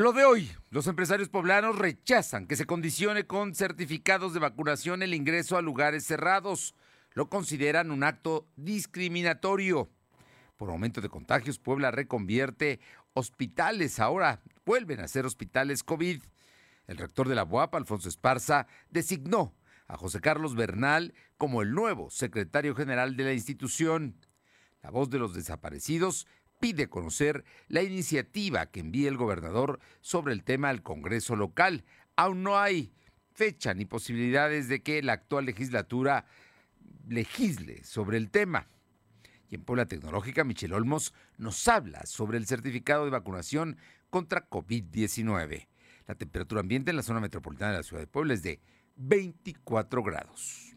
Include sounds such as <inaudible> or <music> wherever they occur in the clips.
Lo de hoy, los empresarios poblanos rechazan que se condicione con certificados de vacunación el ingreso a lugares cerrados. Lo consideran un acto discriminatorio. Por aumento de contagios, Puebla reconvierte hospitales. Ahora vuelven a ser hospitales COVID. El rector de la UAP, Alfonso Esparza, designó a José Carlos Bernal como el nuevo secretario general de la institución. La voz de los desaparecidos pide conocer la iniciativa que envíe el gobernador sobre el tema al Congreso local. Aún no hay fecha ni posibilidades de que la actual legislatura legisle sobre el tema. Y en Puebla Tecnológica, Michel Olmos nos habla sobre el certificado de vacunación contra COVID-19. La temperatura ambiente en la zona metropolitana de la ciudad de Puebla es de 24 grados.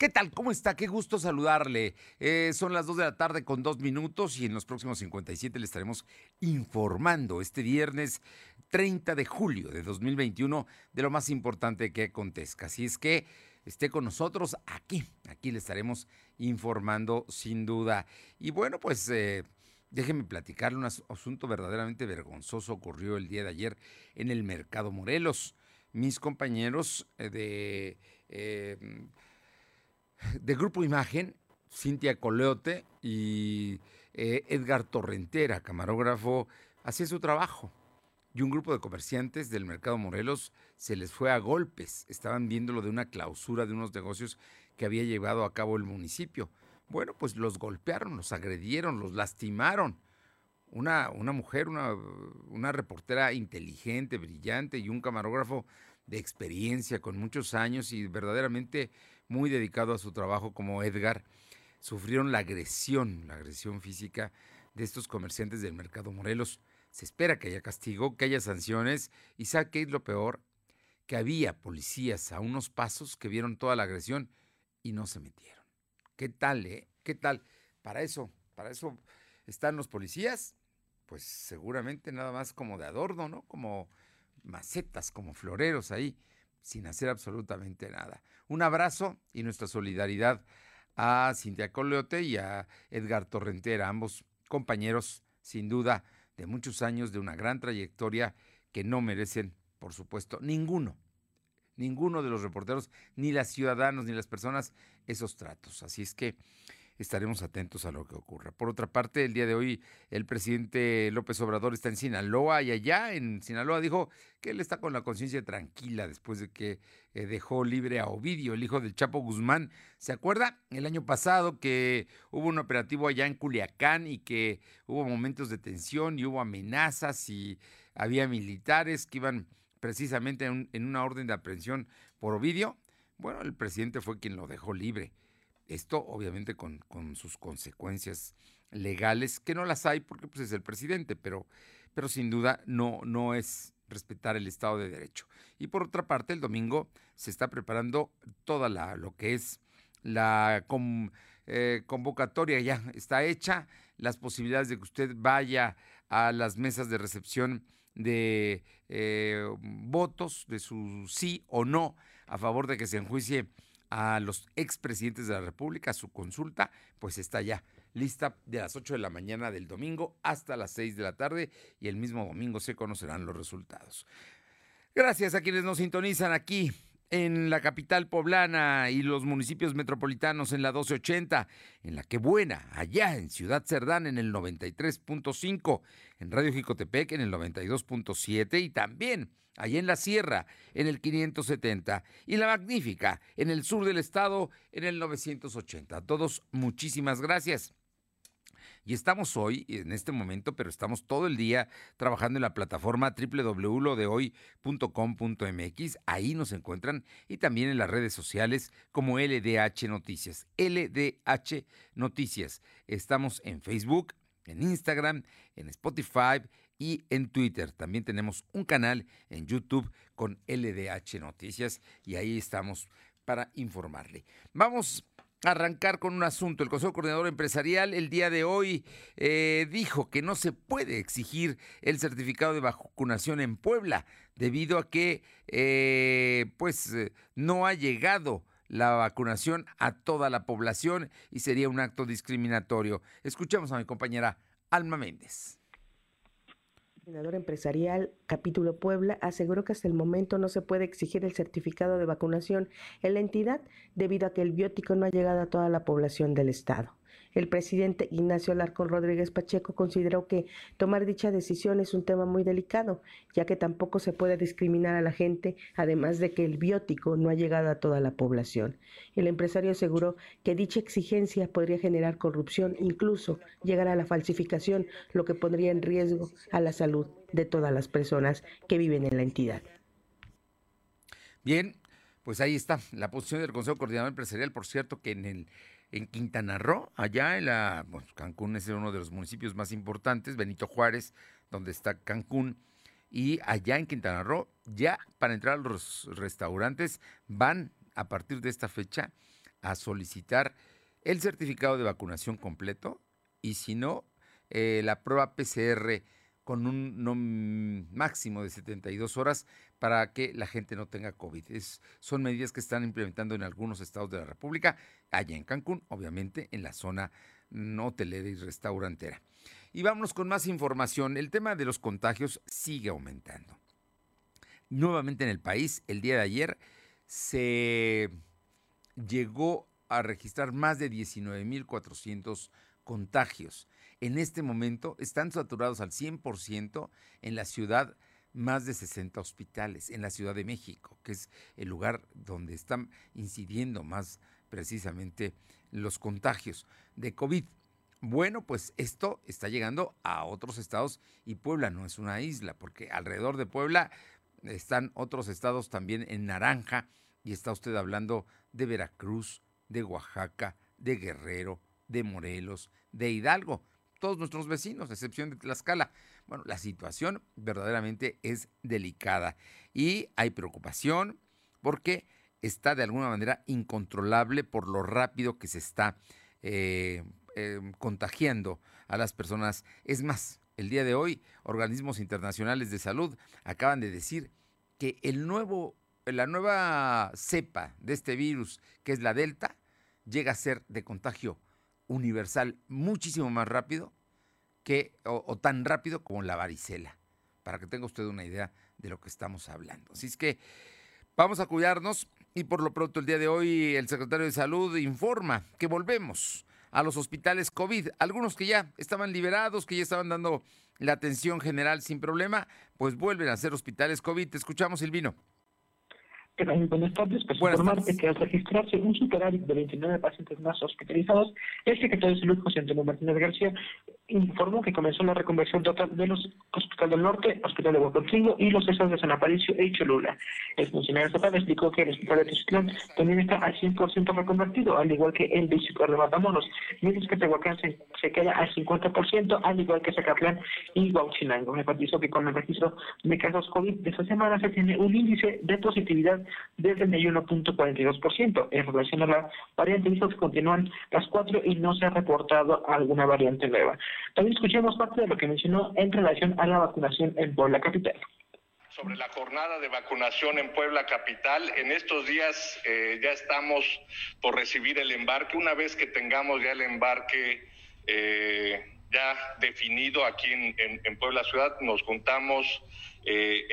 ¿Qué tal? ¿Cómo está? Qué gusto saludarle. Eh, son las 2 de la tarde con dos minutos y en los próximos 57 le estaremos informando este viernes 30 de julio de 2021 de lo más importante que acontezca. Así es que esté con nosotros aquí, aquí le estaremos informando sin duda. Y bueno, pues eh, déjeme platicarle un asunto verdaderamente vergonzoso ocurrió el día de ayer en el Mercado Morelos. Mis compañeros eh, de... de Grupo Imagen, Cintia Coleote y eh, Edgar Torrentera, camarógrafo, hacía su trabajo. Y un grupo de comerciantes del mercado Morelos se les fue a golpes. Estaban viendo lo de una clausura de unos negocios que había llevado a cabo el municipio. Bueno, pues los golpearon, los agredieron, los lastimaron. Una, una mujer, una, una reportera inteligente, brillante y un camarógrafo de experiencia con muchos años y verdaderamente muy dedicado a su trabajo como Edgar, sufrieron la agresión, la agresión física de estos comerciantes del mercado Morelos. Se espera que haya castigo, que haya sanciones y es lo peor, que había policías a unos pasos que vieron toda la agresión y no se metieron. ¿Qué tal, eh? ¿Qué tal? Para eso, para eso están los policías, pues seguramente nada más como de adorno, ¿no? Como macetas, como floreros ahí sin hacer absolutamente nada. Un abrazo y nuestra solidaridad a Cintia Coleote y a Edgar Torrentera, ambos compañeros, sin duda, de muchos años, de una gran trayectoria que no merecen, por supuesto, ninguno, ninguno de los reporteros, ni los ciudadanos, ni las personas, esos tratos. Así es que estaremos atentos a lo que ocurra. Por otra parte, el día de hoy el presidente López Obrador está en Sinaloa y allá en Sinaloa dijo que él está con la conciencia tranquila después de que eh, dejó libre a Ovidio, el hijo del Chapo Guzmán. ¿Se acuerda el año pasado que hubo un operativo allá en Culiacán y que hubo momentos de tensión y hubo amenazas y había militares que iban precisamente en, en una orden de aprehensión por Ovidio? Bueno, el presidente fue quien lo dejó libre. Esto obviamente con, sus consecuencias legales, que no las hay porque pues, es el presidente, pero, pero sin duda no, no es respetar el Estado de Derecho. Y por otra parte, el domingo se está preparando toda la, lo que es la eh, convocatoria ya está hecha, las posibilidades de que usted vaya a las mesas de recepción de eh, votos, de su sí o no a favor de que se enjuicie a los expresidentes de la República, su consulta, pues está ya lista de las 8 de la mañana del domingo hasta las 6 de la tarde y el mismo domingo se conocerán los resultados. Gracias a quienes nos sintonizan aquí en la capital poblana y los municipios metropolitanos en la 1280, en la que buena, allá en Ciudad Cerdán en el 93.5, en Radio Jicotepec en el 92.7 y también allá en la Sierra, en el 570, y La Magnífica, en el sur del estado, en el 980. A todos, muchísimas gracias. Y estamos hoy, en este momento, pero estamos todo el día trabajando en la plataforma www.lodehoy.com.mx. Ahí nos encuentran y también en las redes sociales como LDH Noticias. LDH Noticias. Estamos en Facebook, en Instagram, en Spotify, y en Twitter. También tenemos un canal en YouTube con LDH Noticias y ahí estamos para informarle. Vamos arrancar con un asunto. El Consejo Coordinador Empresarial el día de hoy eh, dijo que no se puede exigir el certificado de vacunación en Puebla debido a que eh, pues eh, no ha llegado la vacunación a toda la población y sería un acto discriminatorio. Escuchamos a mi compañera Alma Méndez. Coordinador empresarial capítulo Puebla aseguró que hasta el momento no se puede exigir el certificado de vacunación en la entidad debido a que el biótico no ha llegado a toda la población del estado. El presidente Ignacio Larcón Rodríguez Pacheco consideró que tomar dicha decisión es un tema muy delicado, ya que tampoco se puede discriminar a la gente, además de que el biótico no ha llegado a toda la población. El empresario aseguró que dicha exigencia podría generar corrupción, incluso llegar a la falsificación, lo que pondría en riesgo a la salud de todas las personas que viven en la entidad. Bien, pues ahí está la posición del Consejo Coordinador Empresarial, por cierto, que en el en Quintana Roo, allá en la, bueno, Cancún es uno de los municipios más importantes, Benito Juárez, donde está Cancún, y allá en Quintana Roo, ya para entrar a los restaurantes van a partir de esta fecha a solicitar el certificado de vacunación completo y si no, eh, la prueba PCR con un máximo de 72 horas para que la gente no tenga COVID. son medidas que están implementando en algunos estados de la República, allá en Cancún, obviamente en la zona hotelera y restaurantera. Y vámonos con más información. El tema de los contagios sigue aumentando. Nuevamente en el país, el día de ayer se llegó a registrar más de 19.400 contagios en este momento están saturados al 100% en la ciudad más de 60 hospitales, en la Ciudad de México, que es el lugar donde están incidiendo más precisamente los contagios de COVID. Bueno, pues esto está llegando a otros estados y Puebla no es una isla, porque alrededor de Puebla están otros estados también en naranja y está usted hablando de Veracruz, de Oaxaca, de Guerrero, de Morelos, de Hidalgo todos nuestros vecinos, a excepción de Tlaxcala. Bueno, la situación verdaderamente es delicada y hay preocupación porque está de alguna manera incontrolable por lo rápido que se está eh, em, contagiando a las personas. Es más, el día de hoy, organismos internacionales de salud acaban de decir que el nuevo, la nueva cepa de este virus, que es la Delta, llega a ser de contagio universal muchísimo más rápido que, o, tan rápido como la varicela, para que tenga usted una idea de lo que estamos hablando. Así es que vamos a cuidarnos y por lo pronto el día de hoy el secretario de Salud informa que volvemos a los hospitales COVID, algunos que ya estaban liberados, que ya estaban dando la atención general sin problema, pues vuelven a ser hospitales COVID. Te escuchamos, Silvino. Buenas tardes. Pues informarte que al registrarse un superávit de 29 pacientes más hospitalizados, el secretario de Salud, José Antonio Martínez García, informó que comenzó la reconversión total de los Hospital del Norte, Hospital de Huacotingo y los CESAS de San Aparicio e Cholula. El funcionario estatal explicó que el Hospital de Tizitlán también está al 100% reconvertido, al igual que el de de Matamoros, mientras que Tehuacán se, queda al 50%, al igual que Zacatlán y Huachinango. Enfatizó que con el registro de casos COVID de esta semana se tiene un índice de positividad del 31.42%. En relación a la variante, dijo que continúan las cuatro y no se ha reportado alguna variante nueva. También escuchemos parte de lo que mencionó en relación a la vacunación en Puebla Capital sobre la jornada de vacunación en Puebla Capital. En estos días eh, ya estamos por recibir el embarque. Una vez que tengamos ya el embarque eh, ya definido aquí en, Puebla Ciudad, nos juntamos eh,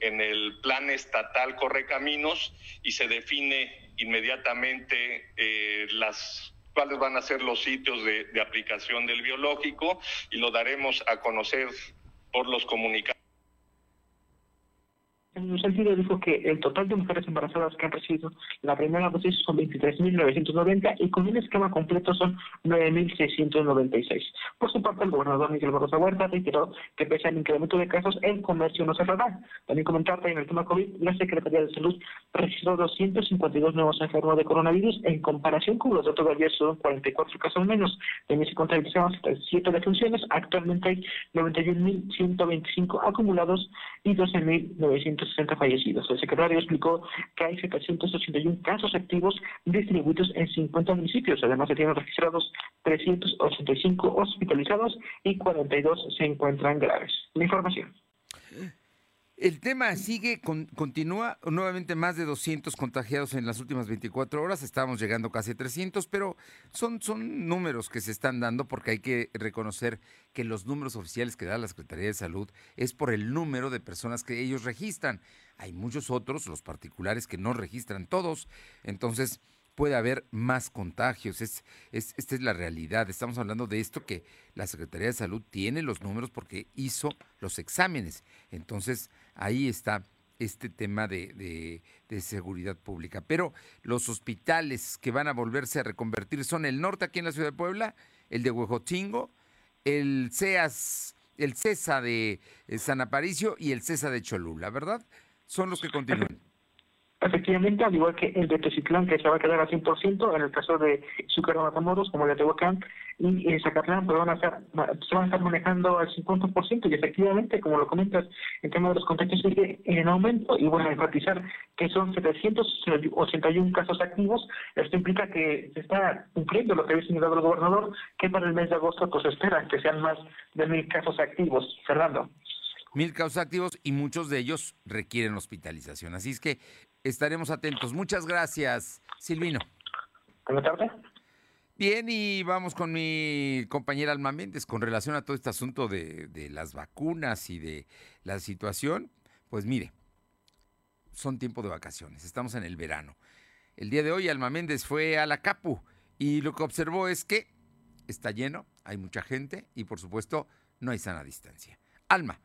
en, el plan estatal Correcaminos y se define inmediatamente eh, las cuáles van a ser los sitios de, de aplicación del biológico y lo daremos a conocer por los comunicados. En un sentido, dijo que el total de mujeres embarazadas que han recibido la primera dosis son 23.990 y con un esquema completo son 9.696. Por su parte, el gobernador Miguel Barroso Huerta reiteró que pese al incremento de casos, el comercio no cerrará. También comentarte en el tema COVID, la Secretaría de Salud registró 252 nuevos enfermos de coronavirus en comparación con los datos de ayer, son 44 casos menos. También se contabilizaron 7 defunciones. Actualmente hay 91.125 acumulados y 12.900 160 fallecidos. El secretario explicó que hay 781 casos activos distribuidos en 50 municipios. Además, se tienen registrados 385 hospitalizados y 42 se encuentran graves. La información. El tema sigue, continúa nuevamente más de 200 contagiados en las últimas 24 horas, estamos llegando casi a 300, pero son, son números que se están dando porque hay que reconocer que los números oficiales que da la Secretaría de Salud es por el número de personas que ellos registran. Hay muchos otros, los particulares, que no registran todos, entonces puede haber más contagios. Es, es, esta es la realidad. Estamos hablando de esto que la Secretaría de Salud tiene los números porque hizo los exámenes. Entonces, ahí está este tema de, seguridad pública. Pero los hospitales que van a volverse a reconvertir son el norte aquí en la ciudad de Puebla, el de Huejotzingo, el CEAS, el CESA de eh, San Aparicio y el CESA de Cholula, ¿verdad? Son los que continúan. Efectivamente, al igual que el de Tecitlán, que se va a quedar al 100%, en el caso de Zúcar Matamoros, como el de Tehuacán y en Zacatlán, pues van a estar, se van a estar manejando al 50%, y efectivamente, como lo comentas, el tema de los contagios sigue en aumento, y bueno, enfatizar que son 781 casos activos, esto implica que se está cumpliendo lo que había señalado el gobernador, que para el mes de agosto pues espera que sean más de mil casos activos. Fernando mil casos activos y muchos de ellos requieren hospitalización. Así es que estaremos atentos. Muchas gracias, Silvino. Buenas tardes. Bien, y vamos con mi compañera Alma Méndez con relación a todo este asunto de, de las vacunas y de la situación. Pues mire, son tiempo de vacaciones, estamos en el verano. El día de hoy Alma Méndez fue a la Capu y lo que observó es que está lleno, hay mucha gente y por supuesto no hay sana distancia. Alma,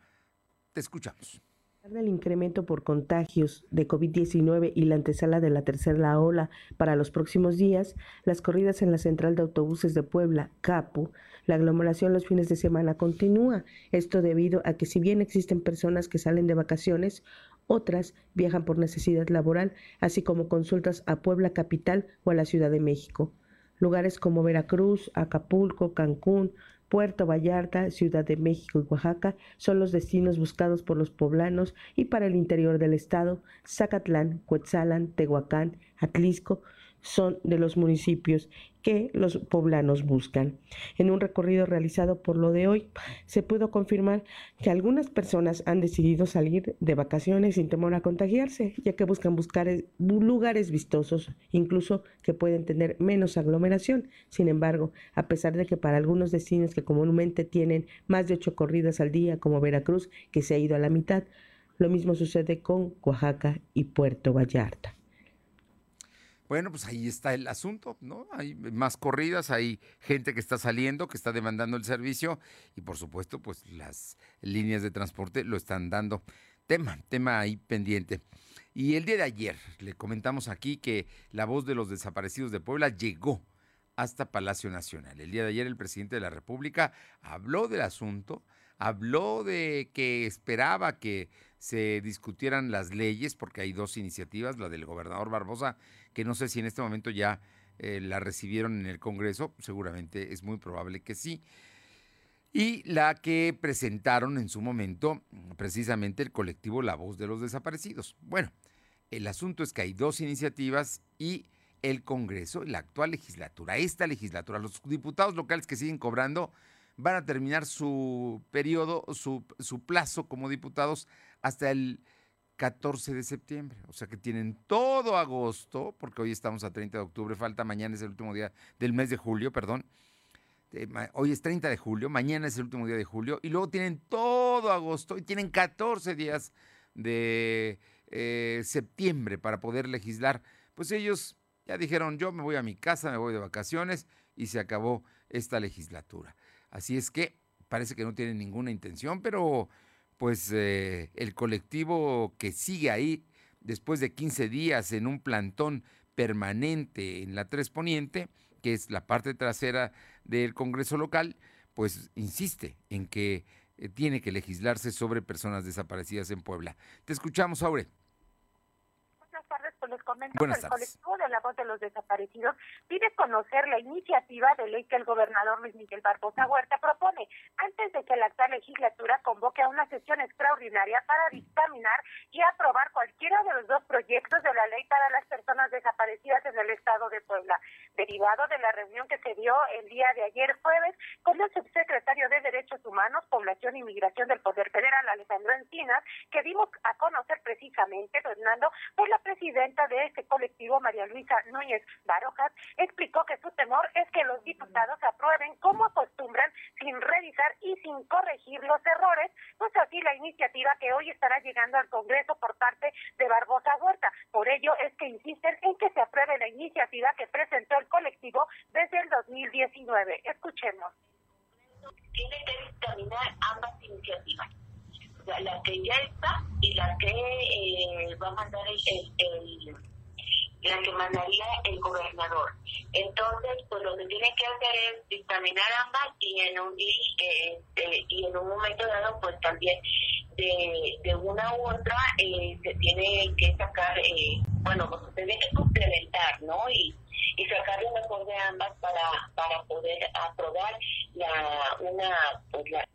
te escuchamos del incremento por contagios de COVID-19 y la antesala de la tercera ola para los próximos días, las corridas en la central de autobuses de Puebla, Capu, la aglomeración los fines de semana continúa. Esto debido a que si bien existen personas que salen de vacaciones, otras viajan por necesidad laboral, así como consultas a Puebla capital o a la Ciudad de México. Lugares como Veracruz, Acapulco, Cancún, Puerto Vallarta, Ciudad de México y Oaxaca son los destinos buscados por los poblanos y para el interior del estado, Zacatlán, Cuetzalan, Tehuacán, Atlisco son de los municipios que los poblanos buscan. En un recorrido realizado por lo de hoy, se pudo confirmar que algunas personas han decidido salir de vacaciones sin temor a contagiarse, ya que buscan buscar lugares vistosos, incluso que pueden tener menos aglomeración. Sin embargo, a pesar de que para algunos destinos que comúnmente tienen más de ocho corridas al día, como Veracruz, que se ha ido a la mitad, lo mismo sucede con Oaxaca y Puerto Vallarta. Bueno, pues ahí está el asunto, ¿no? Hay más corridas, hay gente que está saliendo, que está demandando el servicio y por supuesto, pues las líneas de transporte lo están dando. Tema, tema ahí pendiente. Y el día de ayer le comentamos aquí que la voz de los desaparecidos de Puebla llegó hasta Palacio Nacional. El día de ayer el presidente de la República habló del asunto, habló de que esperaba que se discutieran las leyes, porque hay dos iniciativas, la del gobernador Barbosa que no sé si en este momento ya eh, la recibieron en el Congreso, seguramente es muy probable que sí. Y la que presentaron en su momento precisamente el colectivo La Voz de los Desaparecidos. Bueno, el asunto es que hay dos iniciativas y el Congreso, la actual legislatura, esta legislatura, los diputados locales que siguen cobrando van a terminar su periodo, su, su plazo como diputados hasta el 14 de septiembre. O sea que tienen todo agosto, porque hoy estamos a 30 de octubre, falta mañana es el último día del mes de julio, perdón. Hoy es 30 de julio, mañana es el último día de julio, y luego tienen todo agosto y tienen 14 días de eh, septiembre para poder legislar. Pues ellos ya dijeron, yo me voy a mi casa, me voy de vacaciones y se acabó esta legislatura. Así es que parece que no tienen ninguna intención, pero pues eh, el colectivo que sigue ahí después de 15 días en un plantón permanente en la Tres Poniente, que es la parte trasera del Congreso local, pues insiste en que eh, tiene que legislarse sobre personas desaparecidas en Puebla. Te escuchamos, Aure les comento que el colectivo de la voz de los desaparecidos pide conocer la iniciativa de ley que el gobernador Luis Miguel Barbosa Huerta propone antes de que la actual legislatura convoque a una sesión extraordinaria para dictaminar y aprobar cualquiera de los dos proyectos de la ley para las personas desaparecidas en el estado de Puebla, derivado de la reunión que se dio el día de ayer jueves con el subsecretario de Derechos Humanos, Población y Migración del Poder Federal, Alejandro Encinas, que dimos a conocer precisamente, Fernando, por la presidenta de este colectivo, María Luisa Núñez Barojas, explicó que su temor es que los diputados aprueben como acostumbran, sin revisar y sin corregir los errores, pues así la iniciativa que hoy estará llegando al Congreso por parte de Barbosa Huerta. Por ello es que insisten en que se apruebe la iniciativa que presentó el colectivo desde el 2019. Escuchemos. Tiene que dictaminar ambas iniciativas, la que ya está y la que eh, va a mandar el la que mandaría el gobernador. Entonces, pues lo que tiene que hacer es dictaminar ambas y en un y, este, y en un momento dado, pues también de, de una u otra eh, se tiene que sacar, eh, bueno, pues se tiene que complementar, ¿no? Y, y sacar lo mejor de ambas para, para poder aprobar la, una, pues la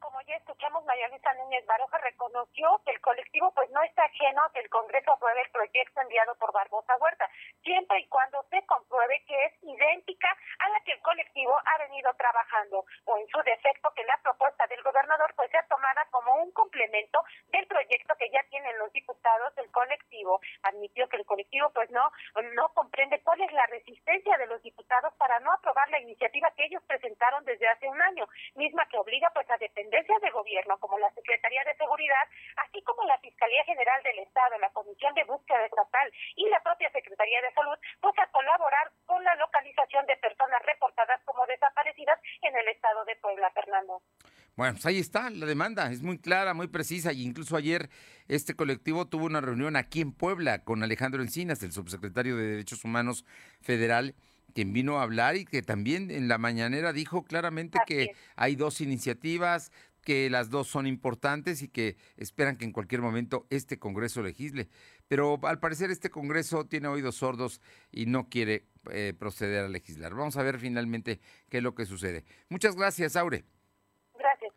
como ya escuchamos, María Luisa Núñez Baroja reconoció que el colectivo pues no está ajeno a que el Congreso apruebe el proyecto enviado por Barbosa Huerta, siempre y cuando se compruebe que es idéntica a la que el colectivo ha venido trabajando, o en su defecto que la propuesta del gobernador pues sea tomada como un complemento del proyecto que ya tienen los diputados del colectivo. Admitió que el colectivo pues no, no comprende cuál es la resistencia de los diputados para no aprobar la iniciativa que ellos presentaron desde hace un año, misma que obliga pues a depender de gobierno como la Secretaría de Seguridad, así como la Fiscalía General del Estado, la Comisión de Búsqueda Estatal y la propia Secretaría de Salud, pues a colaborar con la localización de personas reportadas como desaparecidas en el estado de Puebla, Fernando. Bueno, pues ahí está la demanda, es muy clara, muy precisa, y incluso ayer este colectivo tuvo una reunión aquí en Puebla con Alejandro Encinas, el subsecretario de Derechos Humanos Federal, quien vino a hablar y que también en la mañanera dijo claramente que hay dos iniciativas, que las dos son importantes y que esperan que en cualquier momento este Congreso legisle. Pero al parecer este Congreso tiene oídos sordos y no quiere eh, proceder a legislar. Vamos a ver finalmente qué es lo que sucede. Muchas gracias, Aure. Gracias.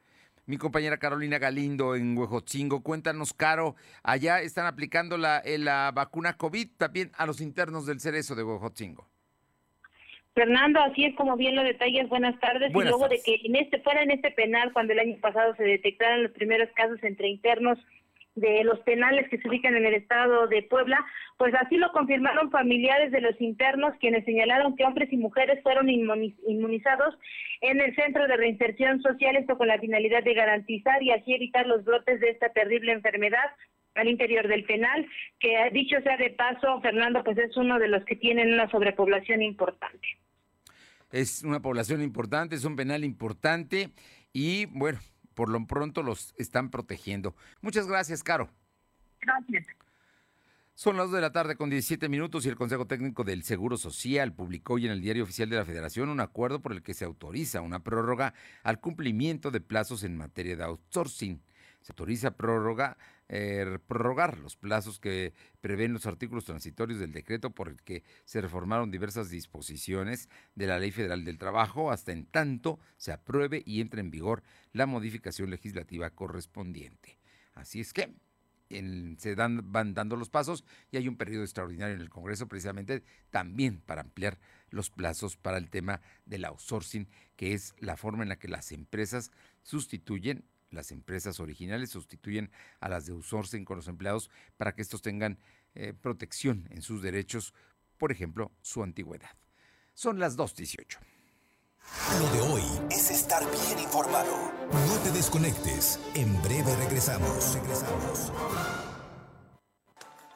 Mi compañera Carolina Galindo en Huejotzingo. Cuéntanos, Caro, allá están aplicando la, eh, la vacuna COVID también a los internos del Cerezo de Huejotzingo. Fernando, así es como bien lo detallas, buenas tardes. y luego de que en este fuera en este penal, cuando el año pasado se detectaron los primeros casos entre internos de los penales que se ubican en el estado de Puebla, pues así lo confirmaron familiares de los internos, quienes señalaron que hombres y mujeres fueron inmunizados en el centro de reinserción social, esto con la finalidad de garantizar y así evitar los brotes de esta terrible enfermedad al interior del penal, que dicho sea de paso, Fernando, pues es uno de los que tienen una sobrepoblación importante es una población importante, es un penal importante y bueno, por lo pronto los están protegiendo. Muchas gracias, Caro. Gracias. Son las 2 de la tarde con 17 minutos y el Consejo Técnico del Seguro Social publicó hoy en el Diario Oficial de la Federación un acuerdo por el que se autoriza una prórroga al cumplimiento de plazos en materia de outsourcing. Se autoriza prórroga eh, prorrogar los plazos que prevén los artículos transitorios del decreto por el que se reformaron diversas disposiciones de la Ley Federal del Trabajo hasta en tanto se apruebe y entre en vigor la modificación legislativa correspondiente. Así es que se dan, van dando los pasos y hay un periodo extraordinario en el Congreso precisamente también para ampliar los plazos para el tema del outsourcing, que es la forma en la que las empresas sustituyen las empresas originales sustituyen a las de outsourcing con los empleados para que estos tengan eh, protección en sus derechos, por ejemplo, su antigüedad. Son las 2.18. Lo de hoy es estar bien informado. No te desconectes. En breve regresamos. Regresamos.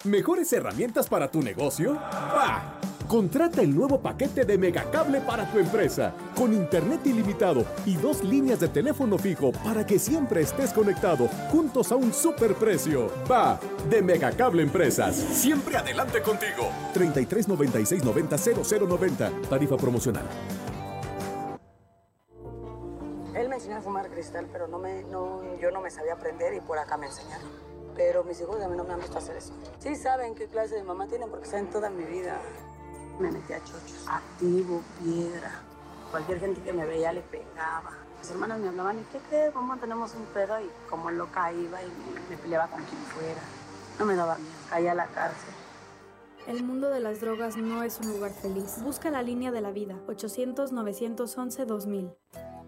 ¿Mejores herramientas para tu negocio? ¡Bah! Contrata el nuevo paquete de Megacable para tu empresa, con internet ilimitado y dos líneas de teléfono fijo para que siempre estés conectado, juntos a un superprecio. Va, de Megacable Empresas. Siempre adelante contigo. 33 96 90 0090. Tarifa promocional. Él me enseñó a fumar cristal, pero no me, yo no me sabía aprender y por acá me enseñaron. Pero mis hijos a mí no me han visto hacer eso. Sí saben qué clase de mamá tienen porque saben toda mi vida. Me metí a chochos. Activo, piedra. Cualquier gente que me veía le pegaba. Mis hermanas me hablaban, ¿y qué crees? ¿Cómo tenemos un perro? Y como loca iba y me, peleaba con quien fuera. No me daba miedo, caía a la cárcel. El mundo de las drogas no es un lugar feliz. Busca la línea de la vida. 800-911-2000.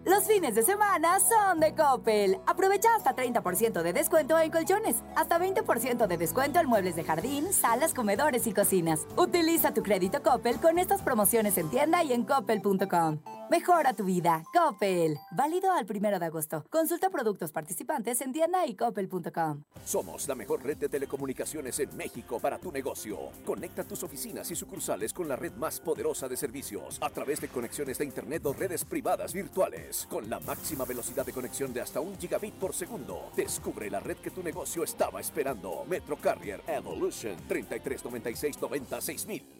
Los fines de semana son de Coppel. Aprovecha hasta 30% de descuento en colchones, hasta 20% de descuento en muebles de jardín, salas, comedores y cocinas. Utiliza tu crédito Coppel con estas promociones en tienda y en coppel.com. Mejora tu vida. Coppel. Válido al primero de agosto. Consulta productos participantes en tienda y coppel.com. Somos la mejor red de telecomunicaciones en México para tu negocio. Conecta tus oficinas y sucursales con la red más poderosa de servicios a través de conexiones de Internet o redes privadas virtuales. Con la máxima velocidad de conexión de hasta un gigabit por segundo. Descubre la red que tu negocio estaba esperando. Metro Carrier Evolution 3396 96000.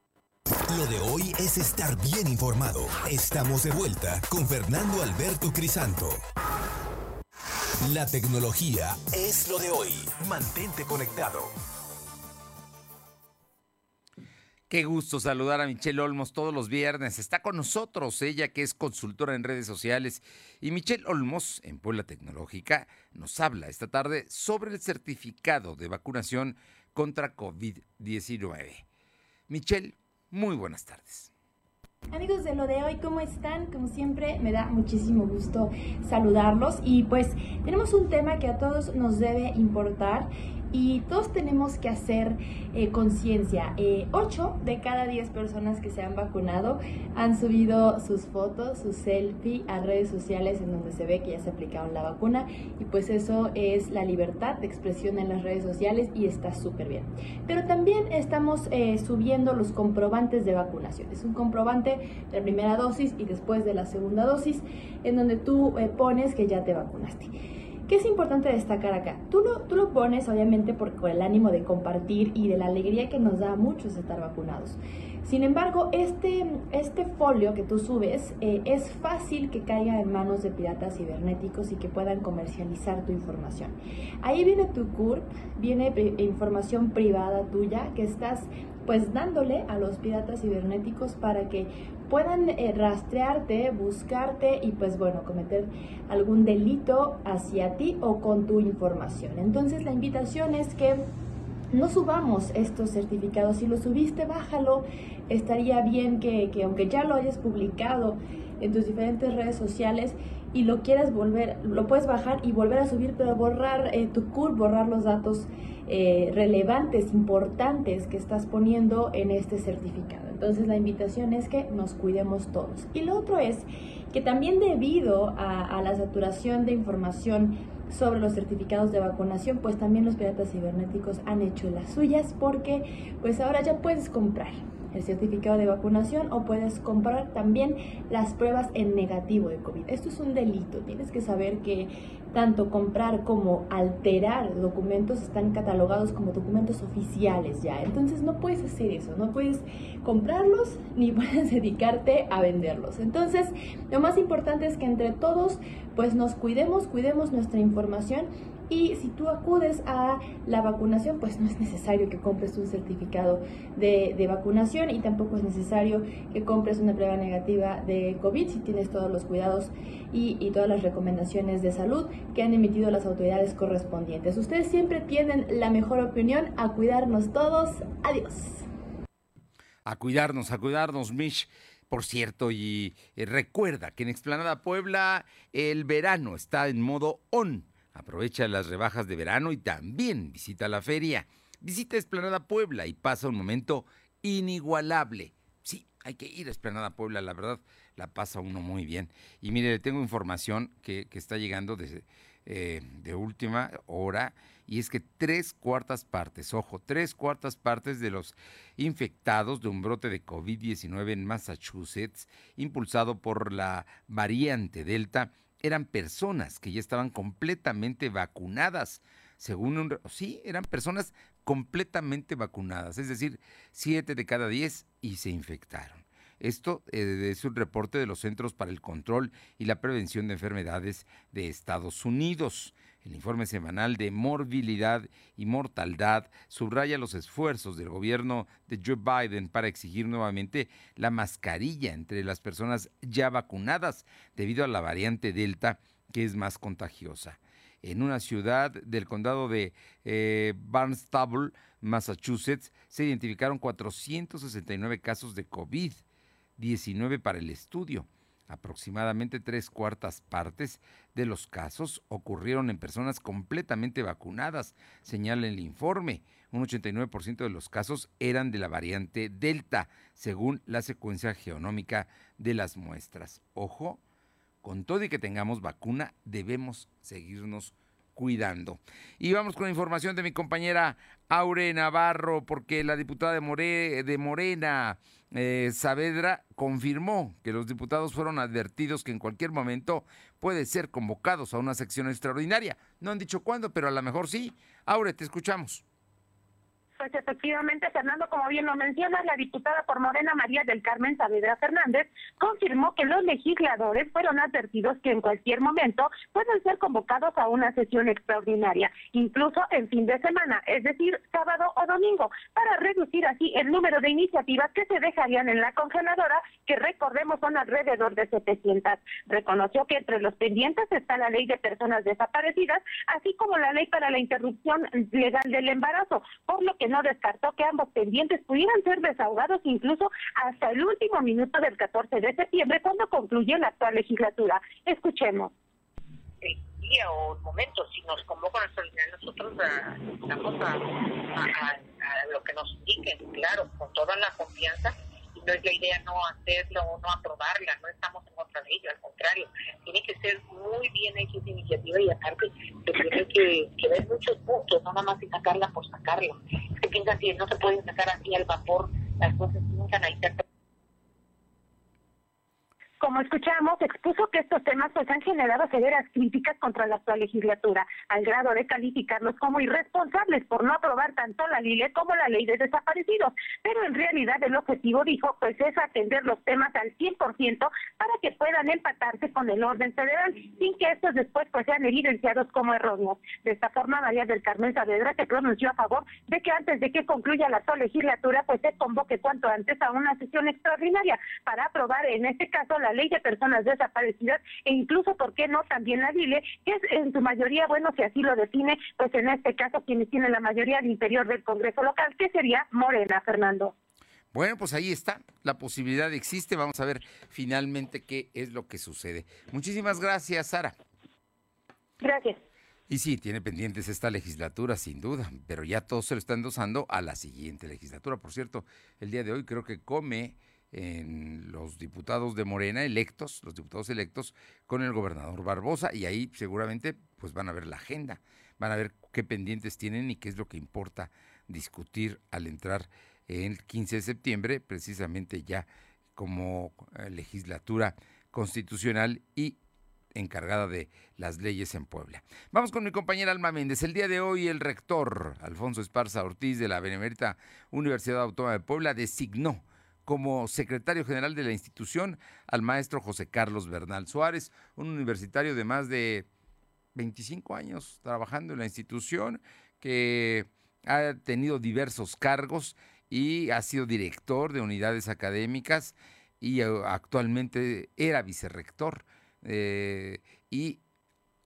Lo de hoy es estar bien informado. Estamos de vuelta con Fernando Alberto Crisanto. La tecnología es lo de hoy. Mantente conectado. Qué gusto saludar a Michelle Olmos todos los viernes. Está con nosotros ella que es consultora en redes sociales. Y Michelle Olmos, en Puebla Tecnológica, nos habla esta tarde sobre el certificado de vacunación contra COVID-19. Michelle, muy buenas tardes. Amigos de lo de hoy, ¿cómo están? Como siempre, me da muchísimo gusto saludarlos y pues tenemos un tema que a todos nos debe importar y todos tenemos que hacer eh, conciencia. Eh, 8 de cada 10 personas que se han vacunado han subido sus fotos, su selfie a redes sociales en donde se ve que ya se aplicaron la vacuna y pues eso es la libertad de expresión en las redes sociales y está súper bien. Pero también estamos eh, subiendo los comprobantes de vacunación. Es un comprobante de primera dosis y después de la segunda dosis en donde tú eh, pones que ya te vacunaste. ¿Qué es importante destacar acá? Tú lo, tú lo pones obviamente por, el ánimo de compartir y de la alegría que nos da a muchos estar vacunados. Sin embargo, este, este folio que tú subes eh, es fácil que caiga en manos de piratas cibernéticos y que puedan comercializar tu información. Ahí viene tu CURP, viene información privada tuya que estás pues dándole a los piratas cibernéticos para que puedan eh, rastrearte, buscarte y pues bueno, cometer algún delito hacia ti o con tu información. Entonces la invitación es que no subamos estos certificados. Si lo subiste, bájalo. Estaría bien que, aunque ya lo hayas publicado en tus diferentes redes sociales y lo quieras volver, lo puedes bajar y volver a subir, pero borrar eh, tu CUR, borrar los datos eh, relevantes, importantes que estás poniendo en este certificado. Entonces la invitación es que nos cuidemos todos. Y lo otro es que también debido a, la saturación de información sobre los certificados de vacunación, pues también los piratas cibernéticos han hecho las suyas porque pues ahora ya puedes comprar el certificado de vacunación o puedes comprar también las pruebas en negativo de COVID. Esto es un delito, tienes que saber que tanto comprar como alterar documentos están catalogados como documentos oficiales ya. Entonces no puedes hacer eso, no puedes comprarlos ni <laughs> puedes dedicarte a venderlos. Entonces lo más importante es que entre todos pues nos cuidemos, cuidemos nuestra información y si tú acudes a la vacunación, pues no es necesario que compres un certificado de, vacunación y tampoco es necesario que compres una prueba negativa de COVID si tienes todos los cuidados y, y todas las recomendaciones de salud que han emitido las autoridades correspondientes. Ustedes siempre tienen la mejor opinión. A cuidarnos todos. Adiós. A cuidarnos, a cuidarnos, Mish. Por cierto, y recuerda que en Explanada Puebla el verano está en modo on Aprovecha las rebajas de verano y también visita la feria. Visita Esplanada Puebla y pasa un momento inigualable. Sí, hay que ir a Esplanada Puebla, la verdad, la pasa uno muy bien. Y mire, le tengo información que, está llegando de, eh, de última hora y es que tres cuartas partes, ojo, tres cuartas partes de los infectados de un brote de COVID-19 en Massachusetts, impulsado por la variante Delta, eran personas que ya estaban completamente vacunadas. Según un... Sí, eran personas completamente vacunadas, es decir, siete de cada diez y se infectaron. Esto eh, es un reporte de los Centros para el Control y la Prevención de Enfermedades de Estados Unidos. El informe semanal de morbilidad y mortalidad subraya los esfuerzos del gobierno de Joe Biden para exigir nuevamente la mascarilla entre las personas ya vacunadas debido a la variante Delta que es más contagiosa. En una ciudad del condado de eh, Barnstable, Massachusetts, se identificaron 469 casos de COVID-19 para el estudio. Aproximadamente tres cuartas partes de los casos ocurrieron en personas completamente vacunadas, señala el informe. Un 89% de los casos eran de la variante Delta, según la secuencia geonómica de las muestras. Ojo, con todo y que tengamos vacuna, debemos seguirnos cuidando. Y vamos con la información de mi compañera Aure Navarro, porque la diputada de, Morena, eh, Saavedra, confirmó que los diputados fueron advertidos que en cualquier momento puede ser convocados a una sección extraordinaria. No han dicho cuándo, pero a lo mejor sí. Aure, te escuchamos. Pues efectivamente, Fernando, como bien lo menciona, la diputada por Morena María del Carmen Saavedra Fernández confirmó que los legisladores fueron advertidos que en cualquier momento pueden ser convocados a una sesión extraordinaria, incluso en fin de semana, es decir, sábado o domingo, para reducir así el número de iniciativas que se dejarían en la congeladora, que recordemos son alrededor de 700. Reconoció que entre los pendientes está la ley de personas desaparecidas, así como la ley para la interrupción legal del embarazo, por lo que no descartó que ambos pendientes pudieran ser desahogados incluso hasta el último minuto del 14 de septiembre, cuando concluye la actual legislatura. Escuchemos día o momento, si nos convocan a nosotros estamos a, a, lo que nos indiquen, claro, con toda la confianza no es la idea no hacerlo o no aprobarla, no estamos en contra de ello, al contrario, tiene que ser muy bien hecha esa iniciativa y aparte tiene que, que ver muchos puntos, no nada más sacarla por sacarla. Piensan que no se pueden sacar así al vapor, las cosas que analizarse como escuchamos, expuso que estos temas pues han generado severas críticas contra la actual legislatura, al grado de calificarlos como irresponsables por no aprobar tanto la LILE como la ley de desaparecidos. Pero en realidad el objetivo, dijo, pues es atender los temas al 100% para que puedan empatarse con el orden federal, sin que estos después pues sean evidenciados como erróneos. De esta forma, María del Carmen Saavedra se pronunció a favor de que antes de que concluya la actual legislatura, pues se convoque cuanto antes a una sesión extraordinaria para aprobar en este caso la ley de personas desaparecidas e incluso, ¿por qué no?, también la DILE, que es en su mayoría, bueno, si así lo define, pues en este caso quienes tienen la mayoría al interior del Congreso local, que sería Morena, Fernando. Bueno, pues ahí está, la posibilidad existe, vamos a ver finalmente qué es lo que sucede. Muchísimas gracias, Sara. Gracias. Y sí, tiene pendientes esta legislatura, sin duda, pero ya todo se lo está endosando a la siguiente legislatura. Por cierto, el día de hoy creo que come en los diputados de Morena electos, los diputados electos, con el gobernador Barbosa, y ahí seguramente pues van a ver la agenda, van a ver qué pendientes tienen y qué es lo que importa discutir al entrar el 15 de septiembre, precisamente ya como eh, legislatura constitucional y encargada de las leyes en Puebla. Vamos con mi compañera Alma Méndez. El día de hoy el rector Alfonso Esparza Ortiz de la Benemérita Universidad Autónoma de Puebla designó como secretario general de la institución al maestro José Carlos Bernal Suárez, un universitario de más de 25 años trabajando en la institución, que ha tenido diversos cargos y ha sido director de unidades académicas y eh, actualmente era vicerrector. Eh, y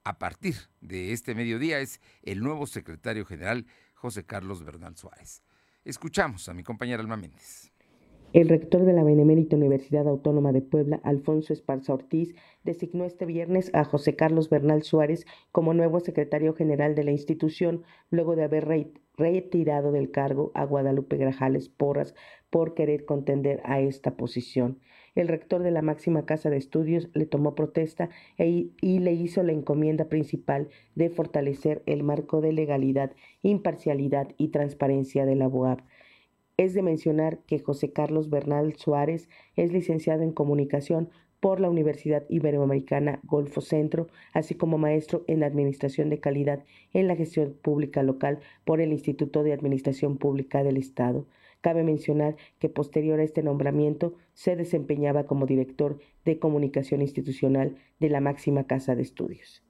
a partir de este mediodía es el nuevo secretario general José Carlos Bernal Suárez. Escuchamos a mi compañera Alma Méndez. El rector de la Benemérita Universidad Autónoma de Puebla, Alfonso Esparza Ortiz, designó este viernes a José Carlos Bernal Suárez como nuevo secretario general de la institución, luego de haber retirado del cargo a Guadalupe Grajales Porras por querer contender a esta posición. El rector de la máxima casa de estudios le tomó protesta e y le hizo la encomienda principal de fortalecer el marco de legalidad, imparcialidad y transparencia de la UAB es de mencionar que José Carlos Bernal Suárez es licenciado en comunicación por la Universidad Iberoamericana Golfo Centro, así como maestro en Administración de Calidad en la Gestión Pública Local por el Instituto de Administración Pública del Estado. Cabe mencionar que posterior a este nombramiento se desempeñaba como director de comunicación institucional de la máxima casa de estudios.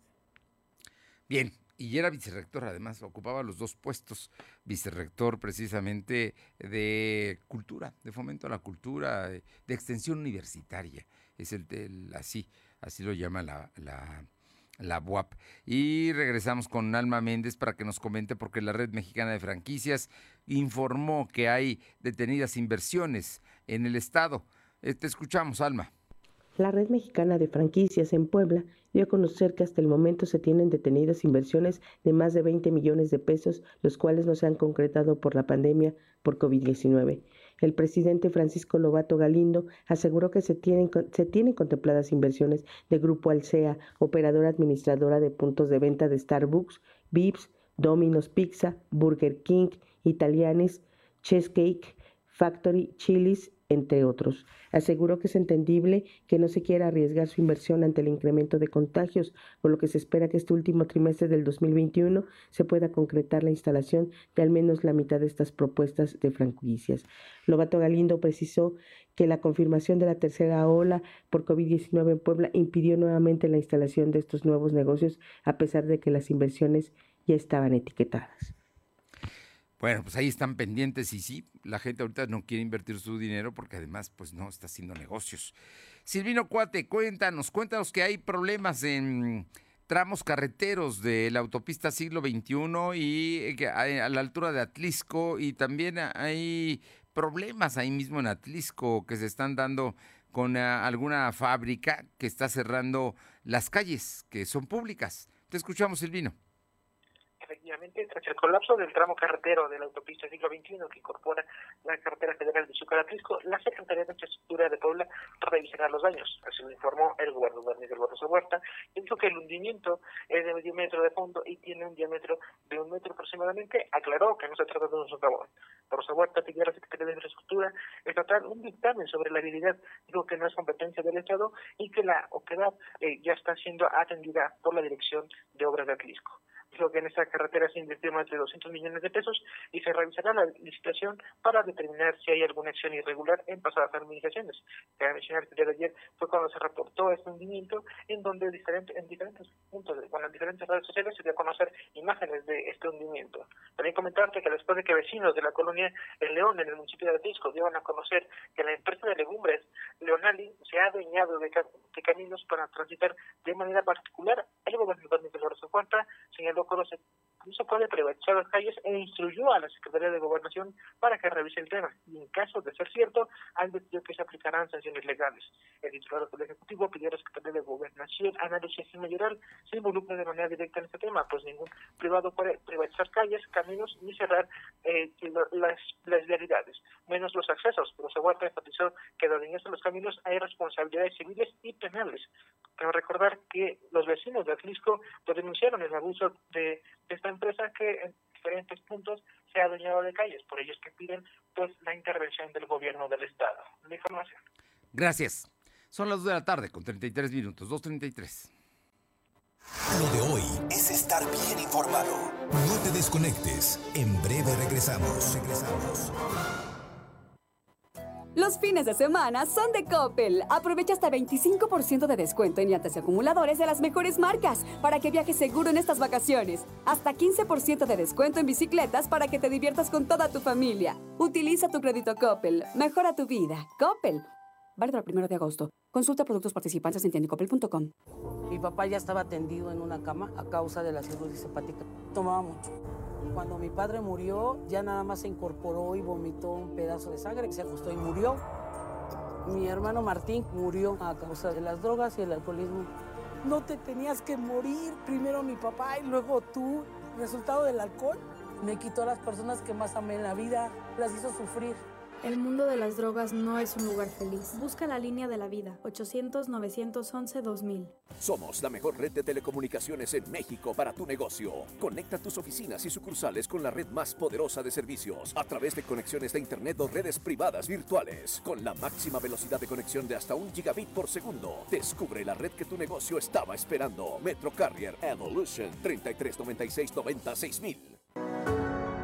Bien, y era vicerrector, además, ocupaba los dos puestos, vicerrector precisamente de cultura, de fomento a la cultura, de, extensión universitaria, es el, así, así lo llama la, la, la BUAP. Y regresamos con Alma Méndez para que nos comente, porque la Red Mexicana de Franquicias informó que hay detenidas inversiones en el Estado. Eh, te escuchamos, Alma. La Red Mexicana de Franquicias en Puebla dio a conocer que hasta el momento se tienen detenidas inversiones de más de 20 millones de pesos, los cuales no se han concretado por la pandemia por COVID-19. El presidente Francisco Lobato Galindo aseguró que se tienen, se tienen contempladas inversiones de Grupo Alsea, operadora administradora de puntos de venta de Starbucks, Vips, Domino's Pizza, Burger King, Italianes, Cheesecake, Factory, Chili's entre otros. Aseguró que es entendible que no se quiera arriesgar su inversión ante el incremento de contagios, por lo que se espera que este último trimestre del 2021 se pueda concretar la instalación de al menos la mitad de estas propuestas de franquicias. Lobato Galindo precisó que la confirmación de la tercera ola por COVID-19 en Puebla impidió nuevamente la instalación de estos nuevos negocios, a pesar de que las inversiones ya estaban etiquetadas. Bueno, pues ahí están pendientes y sí, la gente ahorita no quiere invertir su dinero porque además pues no está haciendo negocios. Silvino Cuate, cuéntanos, cuéntanos que hay problemas en tramos carreteros de la autopista siglo XXI y a la altura de Atlisco y también hay problemas ahí mismo en Atlisco que se están dando con ah, alguna fábrica que está cerrando las calles que son públicas. Te escuchamos, Silvino efectivamente, tras el colapso del tramo carretero de la autopista siglo XXI que incorpora la carretera federal de Chucaratlisco, la Secretaría de Infraestructura de Puebla revisará los daños. Así lo informó el gobernador Miguel Barroso Huerta, dijo que el hundimiento es de medio metro de fondo y tiene un diámetro de un metro aproximadamente. Aclaró que no se trata de un socavón. Barroso Huerta pidió a la Secretaría de Infraestructura estatal un dictamen sobre la habilidad. Dijo que no es competencia del Estado y que la OQEDAP eh, ya está siendo atendida por la Dirección de Obras de Atlisco dijo que en esta carretera se invirtió más de 200 millones de pesos y se revisará la licitación para determinar si hay alguna acción irregular en pasadas administraciones. Cabe mencionar que el día de ayer fue cuando se reportó este hundimiento en donde diferente, en diferentes puntos, bueno, en diferentes redes sociales se dio a conocer imágenes de este hundimiento. También comentarte que después de que vecinos de la colonia El León en el municipio de Atisco dieron a conocer que la empresa de legumbres Leonali se ha adueñado de, caminos para transitar de manera particular, el gobernador Miguel Rosso Cuarta señaló no se puede privatizar las calles e instruyó a la Secretaría de Gobernación para que revise el tema. Y en caso de ser cierto, decidido que se aplicarán sanciones legales. El titular del Ejecutivo pidió a la Secretaría de Gobernación, Análisis Mayoral se involucre de manera directa en este tema, pues ningún privado puede privatizar calles, caminos ni cerrar eh, las, las vialidades, menos los accesos. Pero se enfatizó que de los caminos hay responsabilidades civiles y penales. Quiero recordar que los vecinos de Atlisco denunciaron el abuso de, esta empresa que en diferentes puntos se ha adueñado de calles. Por ello es que piden pues la intervención del gobierno del Estado. La información. Gracias. Son las 2 de la tarde con 33 minutos, 2.33. Lo de hoy es estar bien informado. No te desconectes. En breve regresamos. Regresamos. Los fines de semana son de Coppel. Aprovecha hasta 25% de descuento en llantas y acumuladores de las mejores marcas para que viajes seguro en estas vacaciones. Hasta 15% de descuento en bicicletas para que te diviertas con toda tu familia. Utiliza tu crédito Coppel. Mejora tu vida. Coppel. Válido el primero de agosto. Consulta productos participantes en tiendicoppel.com. Mi papá ya estaba tendido en una cama a causa de la cirrosis hepática. Tomaba mucho. Cuando mi padre murió, ya nada más se incorporó y vomitó un pedazo de sangre, se ajustó y murió. Mi hermano Martín murió a causa de las drogas y el alcoholismo. No te tenías que morir, primero mi papá y luego tú. Resultado del alcohol me quitó a las personas que más amé en la vida, las hizo sufrir. El mundo de las drogas no es un lugar feliz. Busca la línea de la vida, 800-911-2000. Somos la mejor red de telecomunicaciones en México para tu negocio. Conecta tus oficinas y sucursales con la red más poderosa de servicios a través de conexiones de Internet o redes privadas virtuales. Con la máxima velocidad de conexión de hasta un gigabit por segundo. Descubre la red que tu negocio estaba esperando. Metro Carrier Evolution 3396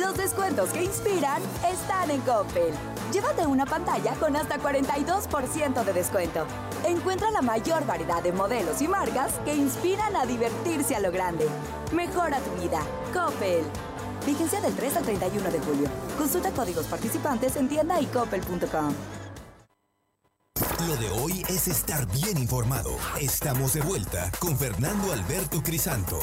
Los descuentos que inspiran están en Coppel. Llévate una pantalla con hasta 42% de descuento. Encuentra la mayor variedad de modelos y marcas que inspiran a divertirse a lo grande. Mejora tu vida. Coppel. Vigencia del 3 al 31 de julio. Consulta códigos participantes en tienda y coppel.com. Lo de hoy es estar bien informado. Estamos de vuelta con Fernando Alberto Crisanto.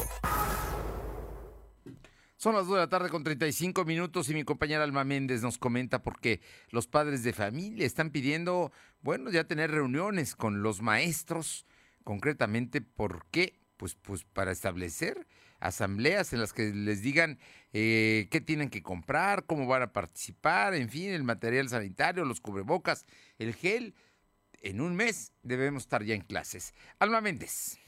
Son las 2 de la tarde con 35 minutos y mi compañera Alma Méndez nos comenta por qué los padres de familia están pidiendo, bueno, ya tener reuniones con los maestros, concretamente, ¿por qué? Pues, pues para establecer asambleas en las que les digan eh, qué tienen que comprar, cómo van a participar, en fin, el material sanitario, los cubrebocas, el gel. En un mes debemos estar ya en clases. Alma Méndez.